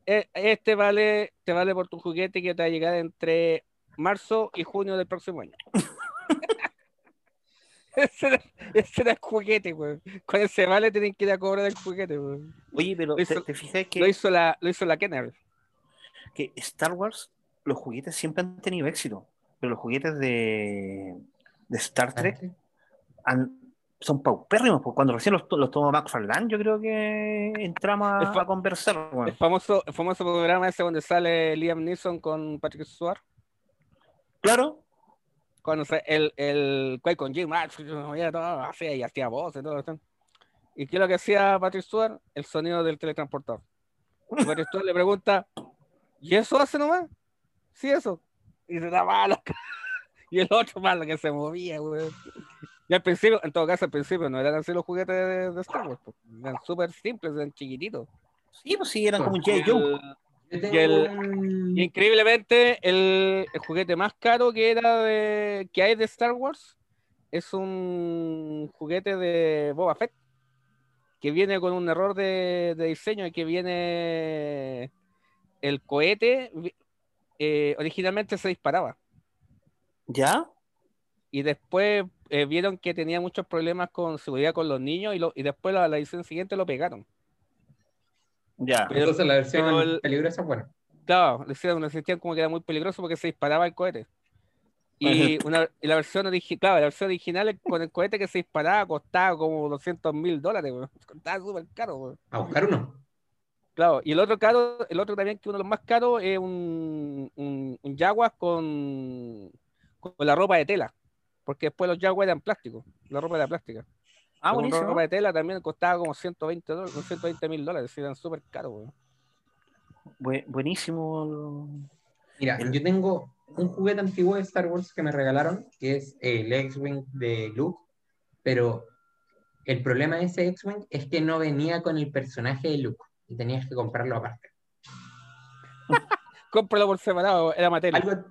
e- Este vale, te vale por tu juguete que te va a llegar entre marzo y junio del próximo año. ese, era, ese era el juguete, weón. Con ese vale tienen que ir a cobrar el juguete, weón. Oye, pero Lo ¿te, te fijas Lo que, hizo la, lo hizo la Kenner. que Star Wars, los juguetes siempre han tenido éxito, pero los juguetes de, de Star Trek han- son paupérrimos, porque cuando recién los, los tomó McFarlane, yo creo que entramos a, a conversar. weón. El famoso, el famoso programa ese donde sale Liam Neeson con Patrick Stewart. Claro, Cuando se- el, el con Jim, ya todo hacía y hacía voz y todo eso. ¿Y qué es lo que hacía Patrick Stewart? El sonido del teletransportador. Y Patrick Stewart le pregunta, ¿y eso hace nomás? Sí, eso. Y se da malo. Y el otro malo que se movía, güey. Y al principio, en todo caso, al principio no eran así los juguetes de, de Star Wars. pues. Eran súper simples, eran chiquititos. sí, pues sí, eran como un J. Joe. Y el- increíblemente, el, el juguete más caro que era de, que hay de Star Wars es un juguete de Boba Fett que viene con un error de, de diseño y que viene el cohete eh, originalmente se disparaba ¿Ya? y después eh, vieron que tenía muchos problemas con seguridad con los niños y, lo- y después la, la edición siguiente lo pegaron. Ya. Pero- Entonces la versión el- peligrosa, bueno. Claro, le hicieron, le sentían como que era muy peligroso porque se disparaba el cohete. Y, una, y la versión original, claro, la versión original con el cohete que se disparaba costaba como 200 mil dólares, weón. Costaba súper caro. A buscar uno. Claro, y el otro caro, el otro también que uno de los más caros es un, un, un Jaguar con, con la ropa de tela. Porque después los Jaguar eran plásticos, la ropa era plástica. Ah, Con buenísimo. ropa de tela también costaba como 120 dólares, 120 mil dólares, eran súper caros. Bu- buenísimo. Mira, El- yo tengo un juguete antiguo de Star Wars que me regalaron, que es el X-Wing de Luke, pero el problema de ese X-Wing es que no venía con el personaje de Luke y tenías que comprarlo aparte. Cómpralo por separado, era materia. Algo,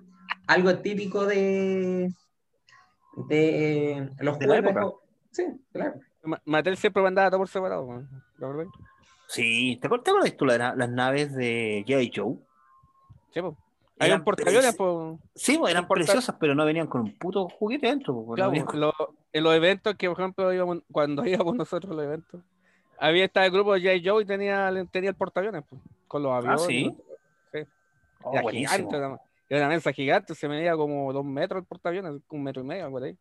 algo típico de, de los De la juguetes. época. Sí, de la época. Ma- Mattel siempre mandaba todo por separado, weón. la verdad. Sí, ¿te acuerdas, tú la- las naves de J. Joe? Sí, po. Hay Eran portaaviones, po. Sí, pues, eran importa- preciosas, pero no venían con un puto juguete dentro. pues, Claro, con- lo- en los eventos que, por ejemplo, íbamos, cuando íbamos nosotros a los eventos, había estaba el grupo de J. Joe y tenía, tenía el portaaviones, po, con los aviones. Ah, sí. Oh, Era buenísimo. gigante, era, era una mesa gigante, se medía como dos metros el portaaviones, un metro y medio, algo. Sí,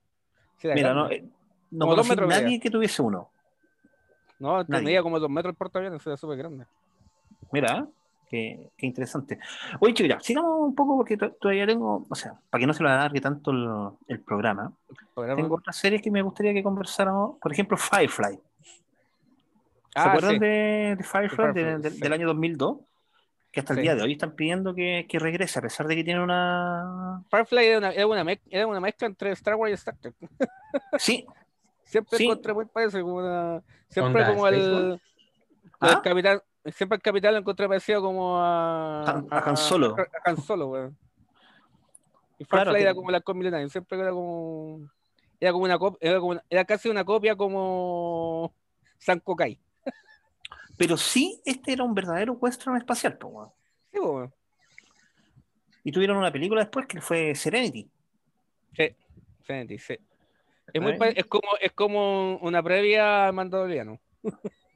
era Mira, no, grande. eh, no conocí y nadie que tuviese uno. No, nadie. medía como dos metros el portaaviones, era súper grande. Mira, qué, qué interesante. Oye, chicos, ya, sigamos un poco porque to- todavía tengo, o sea, para que no se lo alargue tanto el, el programa, Programa- tengo otras series que me gustaría que conversáramos. Por ejemplo, Firefly. ¿Se Ah, acuerdan sí. de, de Firefly, de- Firefly, de- sí. del año 2002? Que hasta el Sí. día de hoy están pidiendo que, que regrese, a pesar de que tiene una. Firefly era una, era, una mez- era una mezcla entre Star Wars y Star Trek. Sí, Siempre Sí. encontré muy parecido, como una, siempre Onda como el, ¿Ah? capitán, siempre el capitán lo encontré parecido como a, Han- a Han Solo. A, a Han Solo, weón. Y Claro, Firefly era que- como la Milenario, siempre era como era como una copia, era, como una- era casi una copia como San Kokai. Pero sí, este era un verdadero western espacial, po, weón. Sí, weón. Y tuvieron una película después que fue Serenity. Serenity, sí. Es, muy es como es como una previa al Mandaloriano.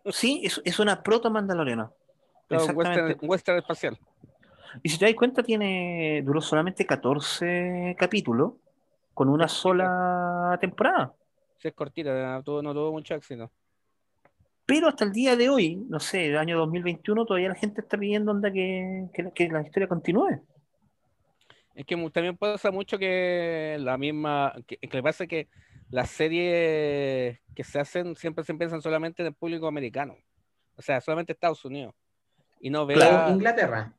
Sí, es, es una proto mandaloriana. Claro, western, western espacial. Y si te das cuenta, tiene, duró solamente 14 capítulos con una sola temporada. Sí, es cortita, no tuvo, no tuvo mucho éxito. Pero hasta el día de hoy, no sé, el año 2021, todavía la gente está pidiendo onda que, que, la- que la historia continúe. Es que también pasa mucho que la misma, que, que le pasa que las series que se hacen siempre se piensan solamente en el público americano, o sea, solamente Estados Unidos, y no ve Claro, Inglaterra.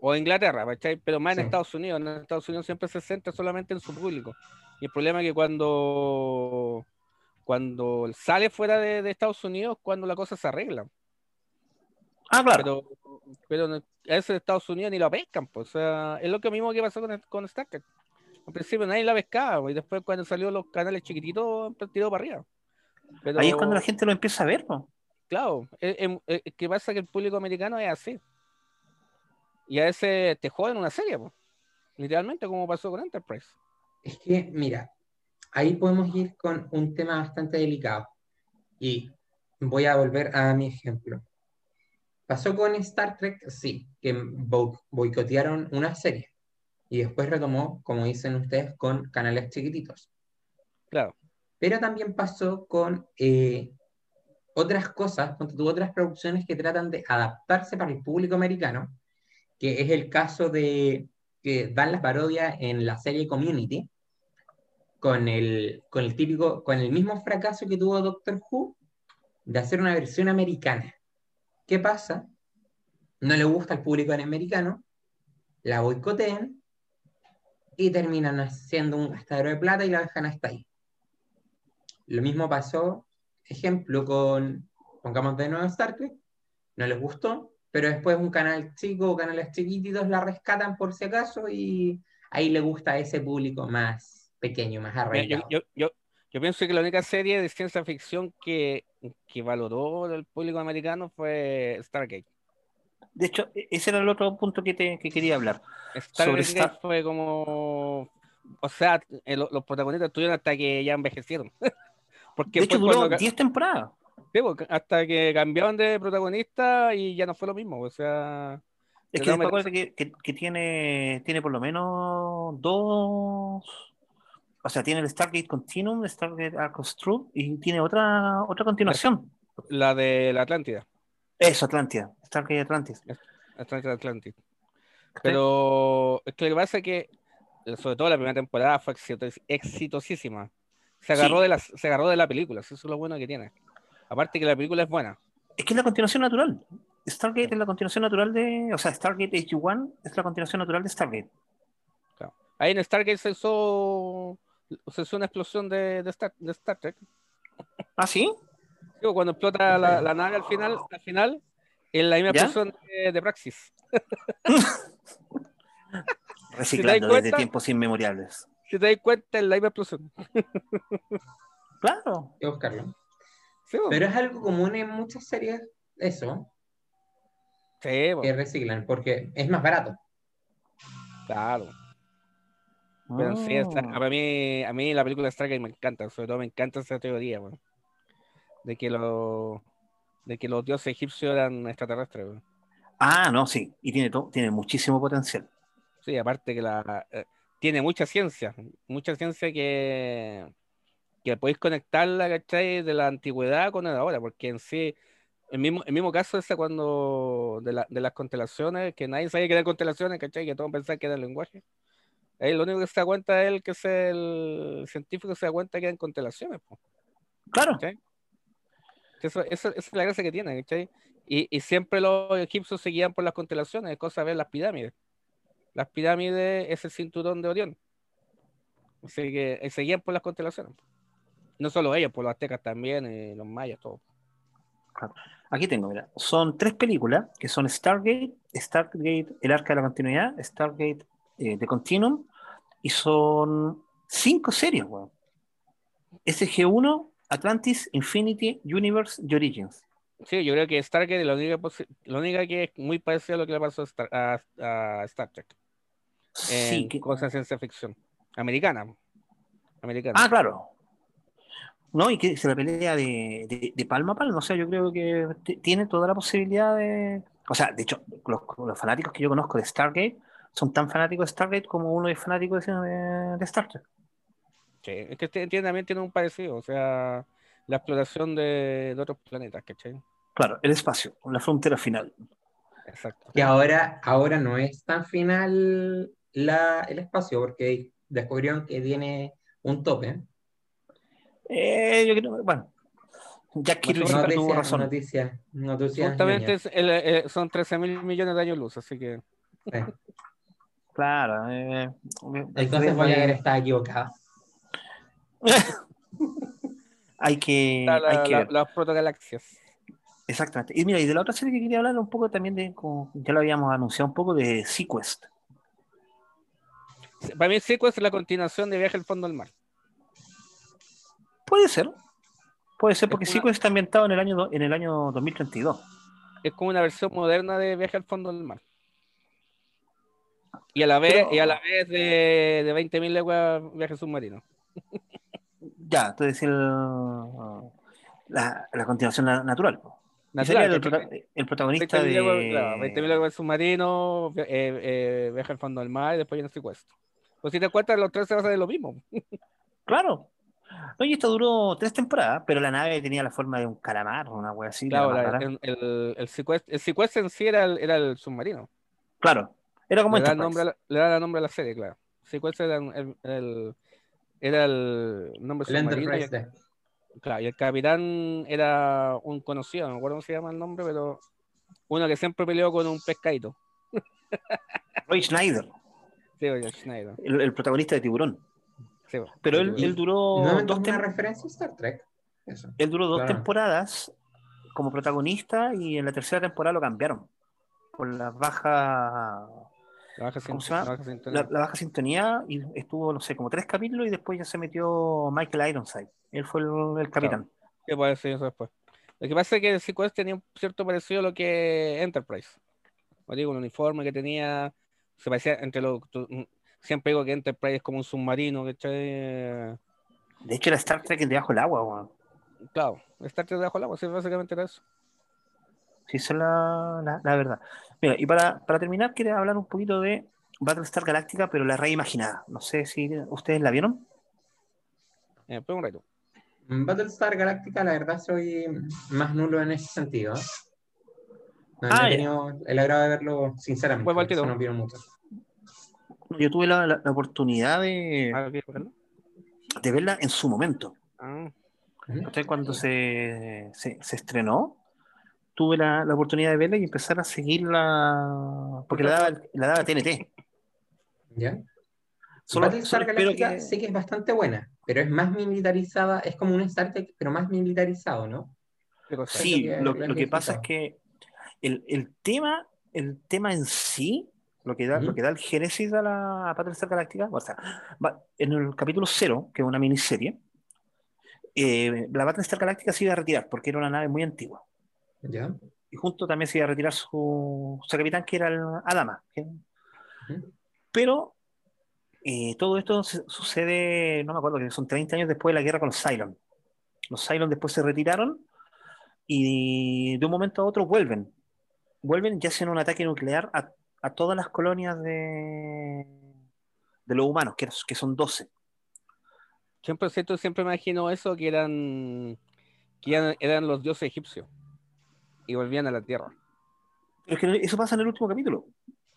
o Inglaterra, ¿cachai? Pero más en Sí. Estados Unidos, en Estados Unidos siempre se centra solamente en su público, y el problema es que cuando cuando sale fuera de, de Estados Unidos, cuando la cosa se arregla, Ah, claro. pero, pero a veces Estados Unidos ni lo pescan, pues, o sea, es lo que mismo que pasó con, con Star Trek. Al principio nadie la pescaba, pues, y después cuando salió los canales chiquititos, tiró para arriba. Pero, Ahí es cuando la gente lo empieza a ver, ¿no? Claro, es, es- es que pasa que el público americano es así. Y a veces te joden una serie, pues, literalmente como pasó con Enterprise. Es que, mira, ahí podemos ir con un tema bastante delicado. Y voy a volver a mi ejemplo. Pasó con Star Trek, sí, que bo- boicotearon una serie. Y después retomó, como dicen ustedes, con canales chiquititos. Claro. Pero también pasó con eh, otras cosas, tú, otras producciones que tratan de adaptarse para el público americano, que es el caso de que dan las parodias en la serie Community, con el, con el típico, con el mismo fracaso que tuvo Doctor Who, de hacer una versión americana. ¿Qué pasa? No le gusta al público americano, la boicotean y terminan haciendo un gastadero de plata y la dejan hasta ahí. Lo mismo pasó, ejemplo, con, pongamos de nuevo Star Trek, no les gustó, pero después un canal chico o canales chiquititos la rescatan por si acaso y ahí le gusta a ese público más pequeño, más Yo, arraigado. yo, yo, yo pienso que la única serie de ciencia ficción que, que valoró el público americano fue Stargate. De hecho, e- ese era el otro punto que, te, que quería hablar. Stargate Star- fue como. O sea, eh, lo- los protagonistas estuvieron hasta que ya envejecieron. Porque De hecho, duró cuando ca- 10 temporadas. sí, porque hasta que cambiaron de protagonista y ya no fue lo mismo. O sea, Es que acuérdate que, que- que tiene, tiene por lo menos dos. O sea, tiene el Stargate Continuum, Stargate Arcos True y tiene otra, otra continuación. la de la Atlántida. Eso, Atlántida. Stargate Atlantis. Atlántida Atlantic. Pero es que lo que pasa es que, sobre todo la primera temporada, fue exito- exitosísima. Se agarró, Sí. de la, se agarró de la película, eso es lo bueno que tiene. Aparte que la película es buena. Es que es la continuación natural. Stargate es la continuación natural de. O sea, Stargate AG1 es la continuación natural de Stargate. Ahí en Stargate se hizo, se hizo una explosión de, de Star, de Star Trek. ¿Ah, sí? Digo, cuando explota la, la nave al final, al final, en la misma ¿Ya? explosión de, de Praxis. Reciclando cuenta? desde tiempos inmemoriales. Si te das cuenta, en la misma explosión. Claro. Hay que buscarlo. Sí. Pero es algo común en muchas series, eso, Sí, que reciclan, porque es más barato. claro. Pero sí, está- Ah. a mí, a mí la película de Stargate me encanta, sobre todo me encanta esa teoría, weón. De que los de que los dioses egipcios eran extraterrestres, weón. Ah, no, sí. Y tiene, to- tiene muchísimo potencial. Sí, aparte que la eh, tiene mucha ciencia, mucha ciencia que, que podéis conectarla, ¿cachai? De la antigüedad con el ahora, porque en sí, el mismo, el mismo caso ese cuando de, la- de las constelaciones, que nadie sabía que eran constelaciones, ¿cachai? Que todos pensaban que era el lenguaje. Ahí lo único que se da cuenta es el que es el científico se da cuenta que eran constelaciones, po. Claro. esa es la gracia que tiene, ¿cachai? Y, y siempre los egipcios se guían por las constelaciones, es cosa de ver las pirámides. Las pirámides es el cinturón de Orión. Así que eh, se guían por las constelaciones. No solo ellos, por los aztecas también, y los mayas, todo. Aquí tengo, mira. Son tres películas que son Stargate, Stargate, El Arca de la Continuidad, Stargate eh, The Continuum, y son cinco series, weón. SG1, Atlantis, Infinity, Universe y Origins. Sí, yo creo que Stargate es la única, la única que es muy parecida a lo que le pasó a Star, a- a Star Trek. En Sí, que- cosas de ciencia ficción. Americana. Americana. Ah, claro. No, y que se la pelea de, de, de palma a palma. O sea, yo creo que tiene toda la posibilidad de. O sea, de hecho, los, los fanáticos que yo conozco de Stargate son tan fanáticos de Stargate como uno es fanático de, de, de Star Trek. Sí, es que este- tiene- también tiene un parecido, o sea, la exploración de, de otros planetas, ¿cachai? Claro, el espacio, la frontera final. Exacto. Que ahora, ahora no es tan final la, el espacio, porque descubrieron que tiene un tope. Eh, yo creo, bueno, Jack Kirby siempre tuvo Noticia, razón. noticia, noticia Justamente ñoña. es el- eh, son 13 mil millones de años luz, así que Sí. Claro. eh, Entonces voy a haber estado equivocado. hay que, la- la- hay que la- ver. las protogalaxias. Exactamente. Y mira, y de la otra serie que quería hablar un poco también de, como ya lo habíamos anunciado un poco, de Sequest. Para mí, Sequest es la continuación de Viaje al fondo del mar. Puede ser. Puede ser porque Es una- Sequest está ambientado en el año en el año 2032. Es como una versión moderna de Viaje al fondo del mar. Y a la vez, Pero- y a la vez de, de 20.000 leguas viaje submarino. Ya, tú decís el- la, la continuación na- natural. Natural, el, ¿cachai? prota- el protagonista 20.000 de... claro, 20.000 leguas submarino, eh, eh, viaja al fondo del mar y después viene el secuestro. Pues si te cuentas, los tres se basan en lo mismo. Claro. Y esto duró tres temporadas, pero la nave tenía la forma de un calamar o una wea así. Claro, la- el, el, el secuestro, el secuestro en sí era el, era el submarino. Claro. Era como Le da, Enterprise. nombre la, le da nombre a la serie, claro. Secuestro era el, el- era el nombre El y el- claro, y el capitán era un conocido, no me acuerdo cómo se llama el nombre, pero uno que siempre peleó con un pescadito. Roy Schneider, Sí, oye, Schneider. el, el protagonista de Tiburón. Sí, Pero él, duró Nuevamente dos, una referencia a Star Trek. Eso. él duró dos Claro. temporadas como protagonista y en la tercera temporada lo cambiaron por la baja La baja, ¿Cómo sin- la baja sintonía. la, la baja sintonía y estuvo, no sé, como tres capítulos y después ya se metió Michael Ironside. Él fue el, el capitán. ¿Qué puede ser eso después? Lo que pasa es que el Sequest tenía un cierto parecido a lo que Enterprise. Como digo, un uniforme que tenía, se parecía entre los... tu- Siempre digo que Enterprise es como un submarino, ¿cachai? De hecho, era Star Trek debajo del agua, weón. Claro, Star Trek debajo del agua, sí, básicamente era eso. Sí, esa es la, la- la verdad. Mira, y para, para terminar, quería hablar un poquito de Battlestar Galactica, pero la reimaginada. No sé si ustedes la vieron. Eh, pues un reto. En Battlestar Galactica, la verdad, soy más nulo en ese sentido. No, no Ah, he ya. tenido el agrado de verlo, sinceramente. Pues, Valtito. no vieron mucho. Yo tuve la, la- la oportunidad de, Ah, de verla en su momento. Ah. ¿Cachai? Cuando se, se, se estrenó, tuve la, la oportunidad de verla y empezar a seguirla, porque la daba, la daba TNT. ¿Ya? Solo, Battlestar Galactica que... sé que es bastante buena, pero es más militarizada, es como un Star Trek, pero más militarizado, ¿no? Sí, lo que- lo, lo que pasa es que el, el tema, el tema en sí, lo que da, Ujú. lo que da el génesis a la a Battlestar Galactica, o sea, va- en el capítulo cero, que es una miniserie, eh, la Battlestar Galactica se iba a retirar porque era una nave muy antigua. ¿Ya? Y junto también se iba a retirar su, su capitán, que era el Adama. Pero eh, todo esto sucede, no me acuerdo, que son 30 años después de la guerra con los Cylon. Los Cylon después se retiraron y de un momento a otro vuelven. Vuelven y hacen un ataque nuclear a, a todas las colonias de, de los humanos, que, que son 12. Siempre, siento- siempre me imagino eso, que eran, que eran, eran los dioses egipcios y volvían a la tierra. Pero es que eso pasa en el último capítulo.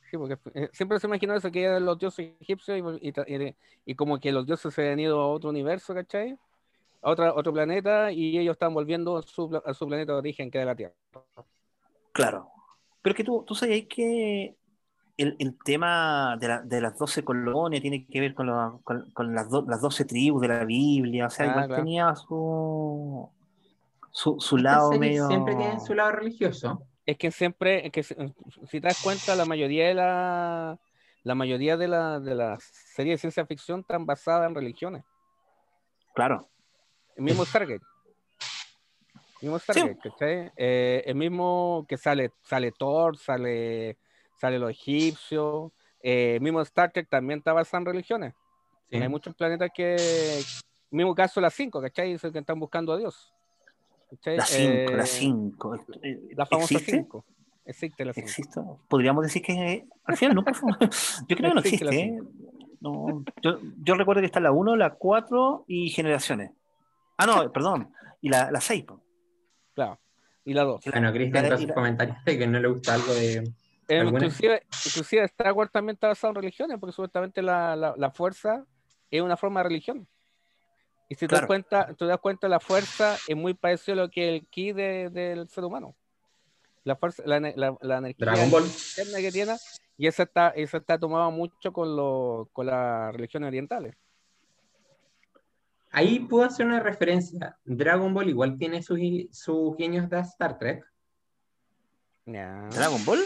Sí, porque eh, siempre se imaginó eso, que eran los dioses egipcios y, vol- y como que los dioses se habían ido a otro universo, ¿cachai? A otra, otro planeta y ellos están volviendo a su, pla- a su planeta de origen, que era la Tierra. Claro. Pero es que tú, tú sabías que el, el tema de, la- de las 12 colonias tiene que ver con, lo- con- con las, do- las 12 tribus de la Biblia. O sea, Ah, igual claro. tenía su, su, su lado medio. siempre tienen su lado religioso. Es que siempre, es que si, te das cuenta, la mayoría de la, la mayoría de la, de las series de ciencia ficción están basadas en religiones. Claro. El mismo Stargate. El mismo Stargate, ¿cachai? Eh, el mismo que sale, sale Thor, sale, sale los egipcios. eh, el mismo Star Trek también está basado en religiones. Sí. Hay muchos planetas que. El mismo caso las 5, ¿cachai? Es el que están buscando a Dios. ¿Cachai? La 5, Eh, la 5. La famosa ¿Existe? 5. Existe la 5. ¿Existe? Podríamos decir que al final nunca fue. Yo creo que no Existe la existe. ¿eh? No, yo, yo recuerdo que está la 1, la 4 y generaciones. Ah, no, perdón. Y la, la 6. Claro. Y la 2. Bueno, Cristian, La- sus la- comentarios de que no le gusta algo de. Eh, inclusive, inclusive Star Wars también está basado en religiones, porque supuestamente la, la, la fuerza es una forma de religión. Y si te, das Claro. cuenta, te das cuenta, la fuerza es muy parecido a lo que el ki de- del ser humano. La fuerza, la, ene- la, la energía Dragon Ball. interna que tiene, y esa está, esa está tomada mucho con, lo, con las religiones orientales. Ahí puedo hacer una referencia. Dragon Ball igual tiene sus, sus guiños de Star Trek. ¿Dragon Ball?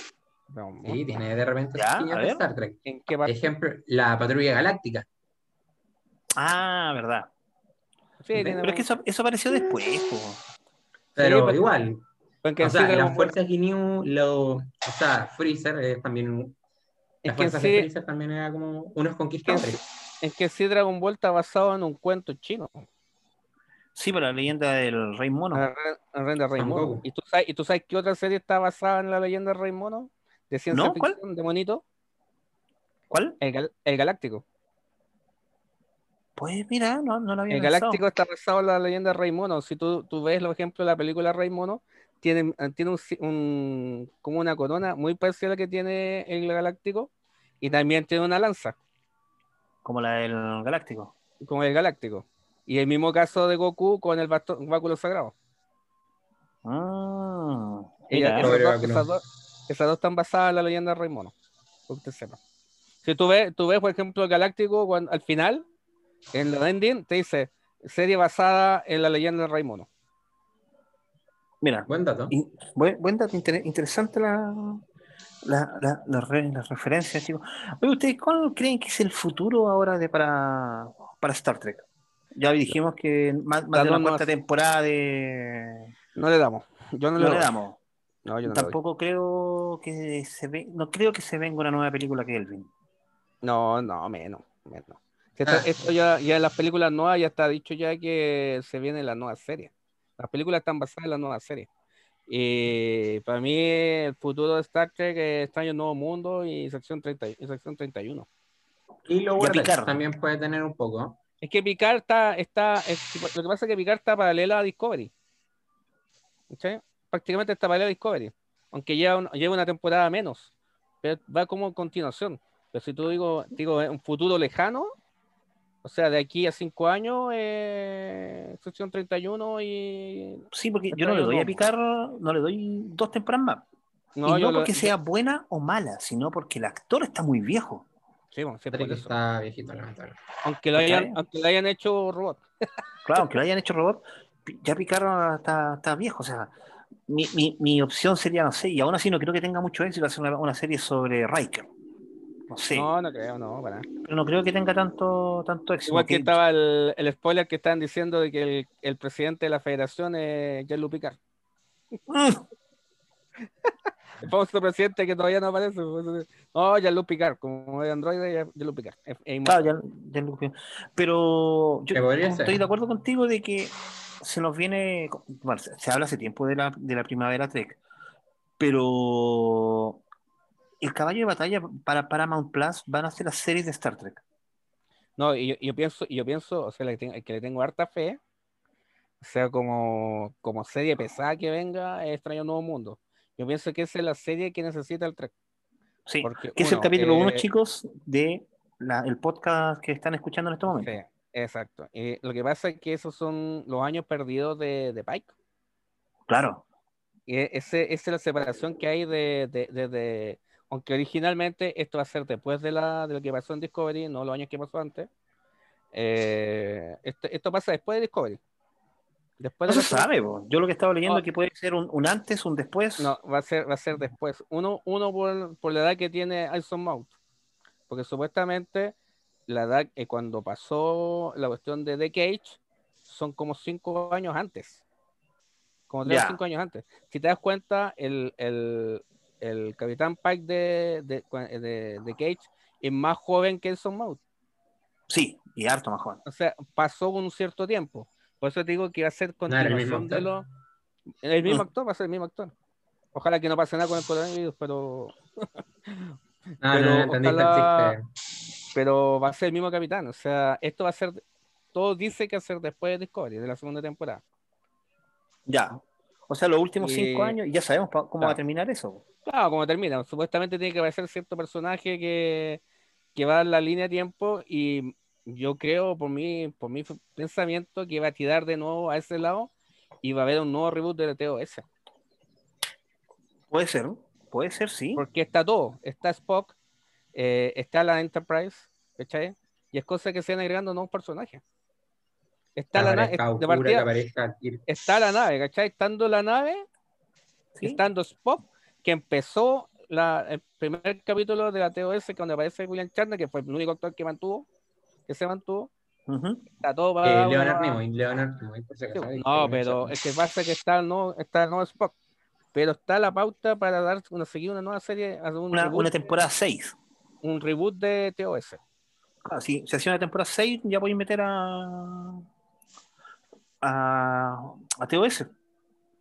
no, Sí, tiene de repente Ya, sus guiños de. Star Trek. ¿En qué parte? Ejemplo, la Patrulla Galáctica. Ah, verdad. Sí, Pero es que eso, eso apareció después. po. Pero pero- igual, en que o sea, las fuerzas Ginyu, lo, o sea, Freezer es también, es las que fuerzas sí- de Freezer también era como unos conquistadores. en que sí Dragon Ball está basado en un cuento chino. Sí, pero la leyenda del Rey Mono. La re- la leyenda del Rey Mono. Goku. ¿Y tú, sabes, ¿Y tú sabes qué otra serie está basada en la leyenda del Rey Mono? De ciencia ¿No? ¿Cuál? ficción, de monito. ¿Cuál? El, el Galáctico. Pues mira, no, no lo había El pensado. Galáctico está basado en la leyenda del Rey Mono. Si tú, tú ves, por ejemplo, la película Rey Mono, tiene, eh, tiene un, como una corona muy parecida a la que tiene el Galáctico y también tiene una lanza, Como la del Galáctico. como el Galáctico. Y el mismo caso de Goku con el bastón- báculo sagrado. Ah, Ella- esas, dos, báculo. esas dos- esas dos están basadas en la leyenda del Rey Mono. que usted sepa. Si tú ves, tú ves, por ejemplo, el Galáctico, cuando, al final, en la ending, te dice serie basada en la leyenda del Rey Mono. mira. Buen dato. in- buen, buen dato, inter- interesante la, la, la, la re- las referencias, chicos. Oye, ¿ustedes cuál creen que es el futuro ahora de para, para Star Trek? Ya dijimos que más, más de la cuarta temporada de... No le damos. Yo no le No le doy. damos. No, yo no le. Tampoco creo que se ve, no creo que se venga una nueva película que Elvin. No, no, menos, menos. Si esto, Ah. esto ya, ya en las películas nuevas ya está dicho ya que se viene la nueva serie. Las películas están basadas en la nueva serie. Y para mí el futuro de Star Trek es Extraño Nuevo Mundo y sección, 30, y sección 31. Y lo Picard. también puede tener un poco. Es que Picard está, está es- lo que pasa es que Picard está paralela a Discovery. ¿Cachai? Prácticamente está paralela a Discovery. Aunque lleva, un- lleva una temporada menos. Pero va como continuación. Pero si tú digo, digo un futuro lejano, o sea, de aquí a cinco años, eh, sección 31 y. Sí, porque yo no le doy a picar, no le doy dos temporadas más. No, y no lo- porque sea buena o mala, sino porque el actor está muy viejo. Sí, bueno, sí, por eso. está viejito, lamentablemente. Aunque lo, hayan, aunque lo hayan hecho robot. Claro, aunque lo hayan hecho robot, ya Picard está, está viejo. O sea, mi, mi, mi opción sería, no sé, y aún así no creo que tenga mucho éxito hacer una, una serie sobre Riker. No sé, No, no creo, no, para. nada. pero no creo que tenga tanto, tanto éxito. Igual que estaba el, el spoiler que estaban diciendo de que el, el presidente de la federación es Jean-Luc Picard. Mm, El famoso presidente que todavía no aparece. pues, No, Jean-Luc Picard, como de Android, Jean-Luc Picard. Es- es Claro, inmortal. ya, ya lo- pero yo estoy de acuerdo contigo de que se nos viene, bueno, se, se habla hace tiempo de la, de la primavera Trek, pero el caballo de batalla para Paramount Plus van a ser las series de Star Trek. No, y yo, yo pienso, yo pienso, o sea, ten- que le tengo harta fe, o sea, como, como serie pesada que venga, es Extraño Nuevo Mundo. Yo pienso que esa es la serie que necesita el Trek. Sí, Porque, que es el capítulo eh, uno, chicos, de la- el podcast que están escuchando en este momento. Sí, exacto. Y lo que pasa es que esos son los años perdidos de, de Pike. Claro, Y e- ese, esa es la separación que hay de, de- de- aunque originalmente esto va a ser después de, la, de lo que pasó en Discovery, no los años que pasó antes. eh, esto, esto pasa después de Discovery. Después no de se la- sabe, po. yo lo que estaba leyendo No. es que puede ser un, un antes, un después. No, va a ser, va a ser después. Uno, uno por, por la edad que tiene Alison Mount. Porque supuestamente la edad eh, cuando pasó la cuestión de The Cage son como cinco años antes. Como tres o cinco años antes. Si te das cuenta, el, el, el Capitán Pike de, de, de, de Cage es más joven que Alison Mount. Sí, y harto más joven. O sea, pasó un cierto tiempo. Por eso te digo que va a ser mismo continuación de actor. lo. El mismo Mm. actor va a ser el mismo actor. Ojalá que no pase nada con el coronavirus, pero, Ah, Pero no, entendiste ojalá- pero va a ser el mismo capitán. O sea, esto va a ser. Todo dice que va a ser después de Discovery, de la segunda temporada. Ya. O sea, los últimos cinco años, y ya sabemos cómo va a terminar eso. Claro, como termina. Supuestamente tiene que aparecer cierto personaje que, que va a dar la línea de tiempo y yo creo, por mi, por mi pensamiento, que va a tirar de nuevo a ese lado y va a haber un nuevo reboot de TOS. Puede ser, ¿no? puede ser, sí. Porque está todo. Está Spock, eh, está la Enterprise, ¿cachai? Y es cosa que se van agregando nuevos personajes. Está la nave, de partida, aparezca está la nave, ¿cachai? Estando la nave, Sí. estando Spock, que empezó la, el primer capítulo de la TOS cuando aparece William Shatner, que fue el único actor que mantuvo, que se mantuvo. Ujú. Está todo Eh, para. Leonard Nimoy, Leonard Nimoy, por si acaso, Sí, No, pero es que pasa que está el no, está el no Spock. Pero está la pauta para dar una, seguir una nueva serie, un, Una, reboot, una temporada 6. un reboot de TOS. si se hacía una temporada 6, ya podéis meter a. a, a TOS.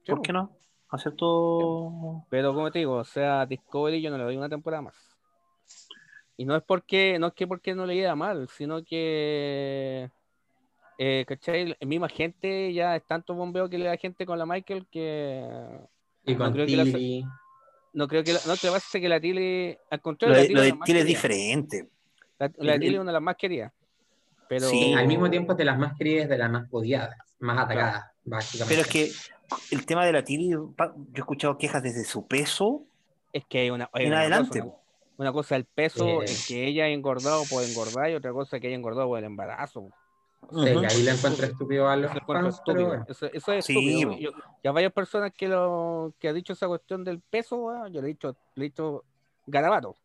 ¿Por po. qué no? Hacer todo. Pero como te digo, o sea, Discovery yo no le doy una temporada más. Y no es porque, no es que porque no le iba mal, sino que eh, ¿cachai? La misma gente ya es tanto bombeo que le da gente con la Michael que Y con creo que la- Tilly. no creo que la, no que pasa es que la Tilly al Lo contrario, la de, Tilly lo es de la Tilly es querida. diferente. La, la Tilly es una de las más queridas. Pero Sí, Al mismo tiempo es de las más queridas, de las más odiadas, más atacadas, básicamente. Pero es que el tema de la Tilly, pa- yo he escuchado quejas desde su peso es que hay una, hay en una adelante. cosa, una, una cosa el peso, Eh. es que ella haya engordado por engordar y otra cosa que haya engordado por el embarazo. Sí, que Ujú. ahí le encuentro estúpido a los Eso lo encuentro fans, pero estúpido. bueno. Eso, eso es Sí, estúpido. Yo- ya varias personas que lo que ha dicho esa cuestión del peso, weón, yo le he dicho, le he dicho garabato.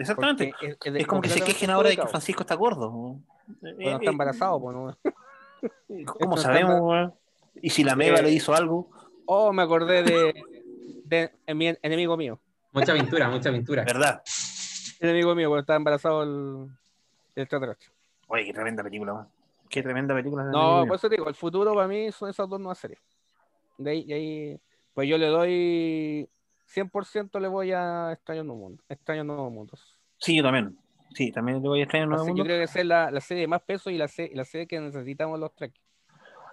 Exactamente. es, Es como que se quejen ahora de que. Francisco está gordo. Cuando Eh, está embarazado, pues, ¿no? eh, ¿Cómo está sabemos? Y si la Meva Eh, le hizo algo, Oh, me acordé de, de, de mi enemigo mío. Mucha aventura, mucha aventura. ¿verdad? Enemigo mío, cuando estaba embarazado el, el extraterrestre. Oye, qué tremenda película. Qué tremenda película. No, por eso te digo, el futuro para mí son esas dos nuevas series. De ahí, de ahí, pues yo le doy 100% le voy a Extraños Nuevos Mundos. Extraños Nuevos Mundos. Sí, yo también. Sí, también le voy a extrañar Nuevo Así, Mundo. yo creo que esa es la, la serie de más peso y la, se- la serie que necesitamos los tres.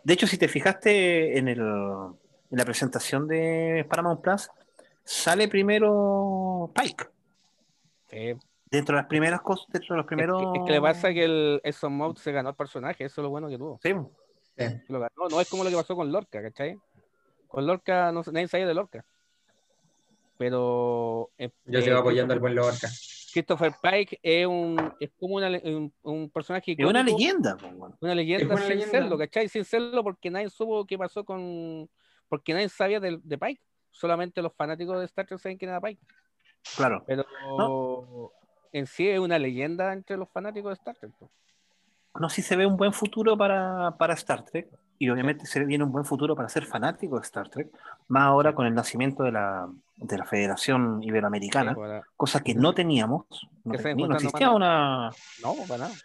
De hecho, si te fijaste en, el, en la presentación de Paramount Plus, sale primero Pike. Sí. Dentro de las primeras cosas, dentro de los Es, primeros. que, es que le pasa que el Edson Mount se ganó el personaje, eso es lo bueno que tuvo. Sí, Sí. Lo ganó. No es como lo que pasó con Lorca, ¿cachai? Con Lorca, no, nadie sabía de Lorca. Pero eh, Yo eh, sigo apoyando al buen Lorca. Christopher Pike es un es como una un, un personaje es una leyenda. una leyenda una sin leyenda. serlo, ¿cachai? Sin serlo porque nadie supo qué pasó con porque nadie sabía de, de Pike. Solamente los fanáticos de Star Trek saben quién era Pike. Claro. Pero en sí es una leyenda entre los fanáticos de Star Trek. No sé si se ve un buen futuro para, para Star Trek. Y obviamente se viene un buen futuro para ser fanático de Star Trek. Más ahora con el nacimiento de la, de la Federación Iberoamericana. Sí, para- cosa que no teníamos. No, Que se tenía- no encontrando existía una. No, para nada.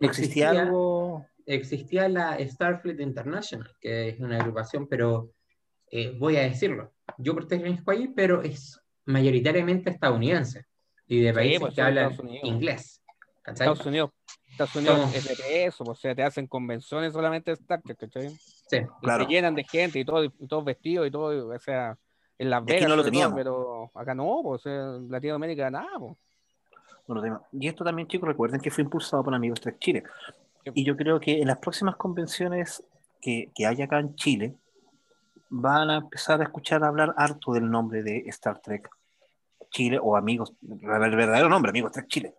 No existía algo. existía la Starfleet International, que es una agrupación, pero eh, voy a decirlo, yo pertenezco ahí, pero es mayoritariamente estadounidense y de países pues, que hablan inglés. ¿cachai? Estados Unidos, Estados Unidos es de peso, o sea, te hacen convenciones solamente de Star Trek, ¿cachai? Sí. Y Claro. se llenan de gente y todo, y todos vestidos y todo, o sea, en Las Vegas, no lo sobre todo, teníamos. pero acá no, pues, o sea, en Latinoamérica nada, pues. Bueno, tema. Y esto también, chicos, recuerden que fue impulsado por Amigos Trek Chile. Y yo creo que en las próximas convenciones que, que hay acá en Chile, van a empezar a escuchar hablar harto del nombre de Star Trek Chile o Amigos, el verdadero nombre, Amigos Trek Chile.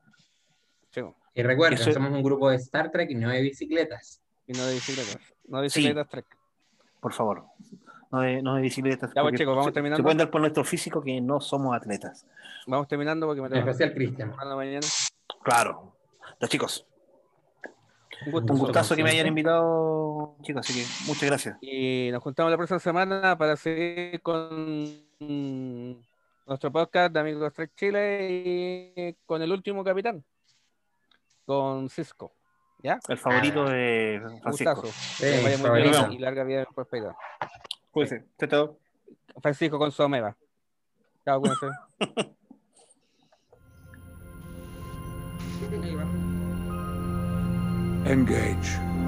Sí, pues, Y recuerden, Eso- somos un grupo de Star Trek y no de bicicletas. y no de bicicletas, no de Sí. bicicletas Trek. Por favor. No de, no de bicicletas. Ya, pues, chicos, vamos se- terminando. Se pueden dar por nuestro físico que no somos atletas. Vamos terminando porque me En tengo que especial Cristian. mañana. Claro. Los chicos, Un gusto. un gustazo que me hayan invitado, chicos, así que muchas gracias. Y nos juntamos la próxima semana para seguir con nuestro podcast de Amigos Trek Chile y con el último capitán, con Cisco. ¿Ya? El favorito Ah. de Francisco. Sí, Que vaya muy bien y larga vida prosperidad. Cuídense. Chao, chao. Francisco con su ameba. Chao, cuídense. Engage.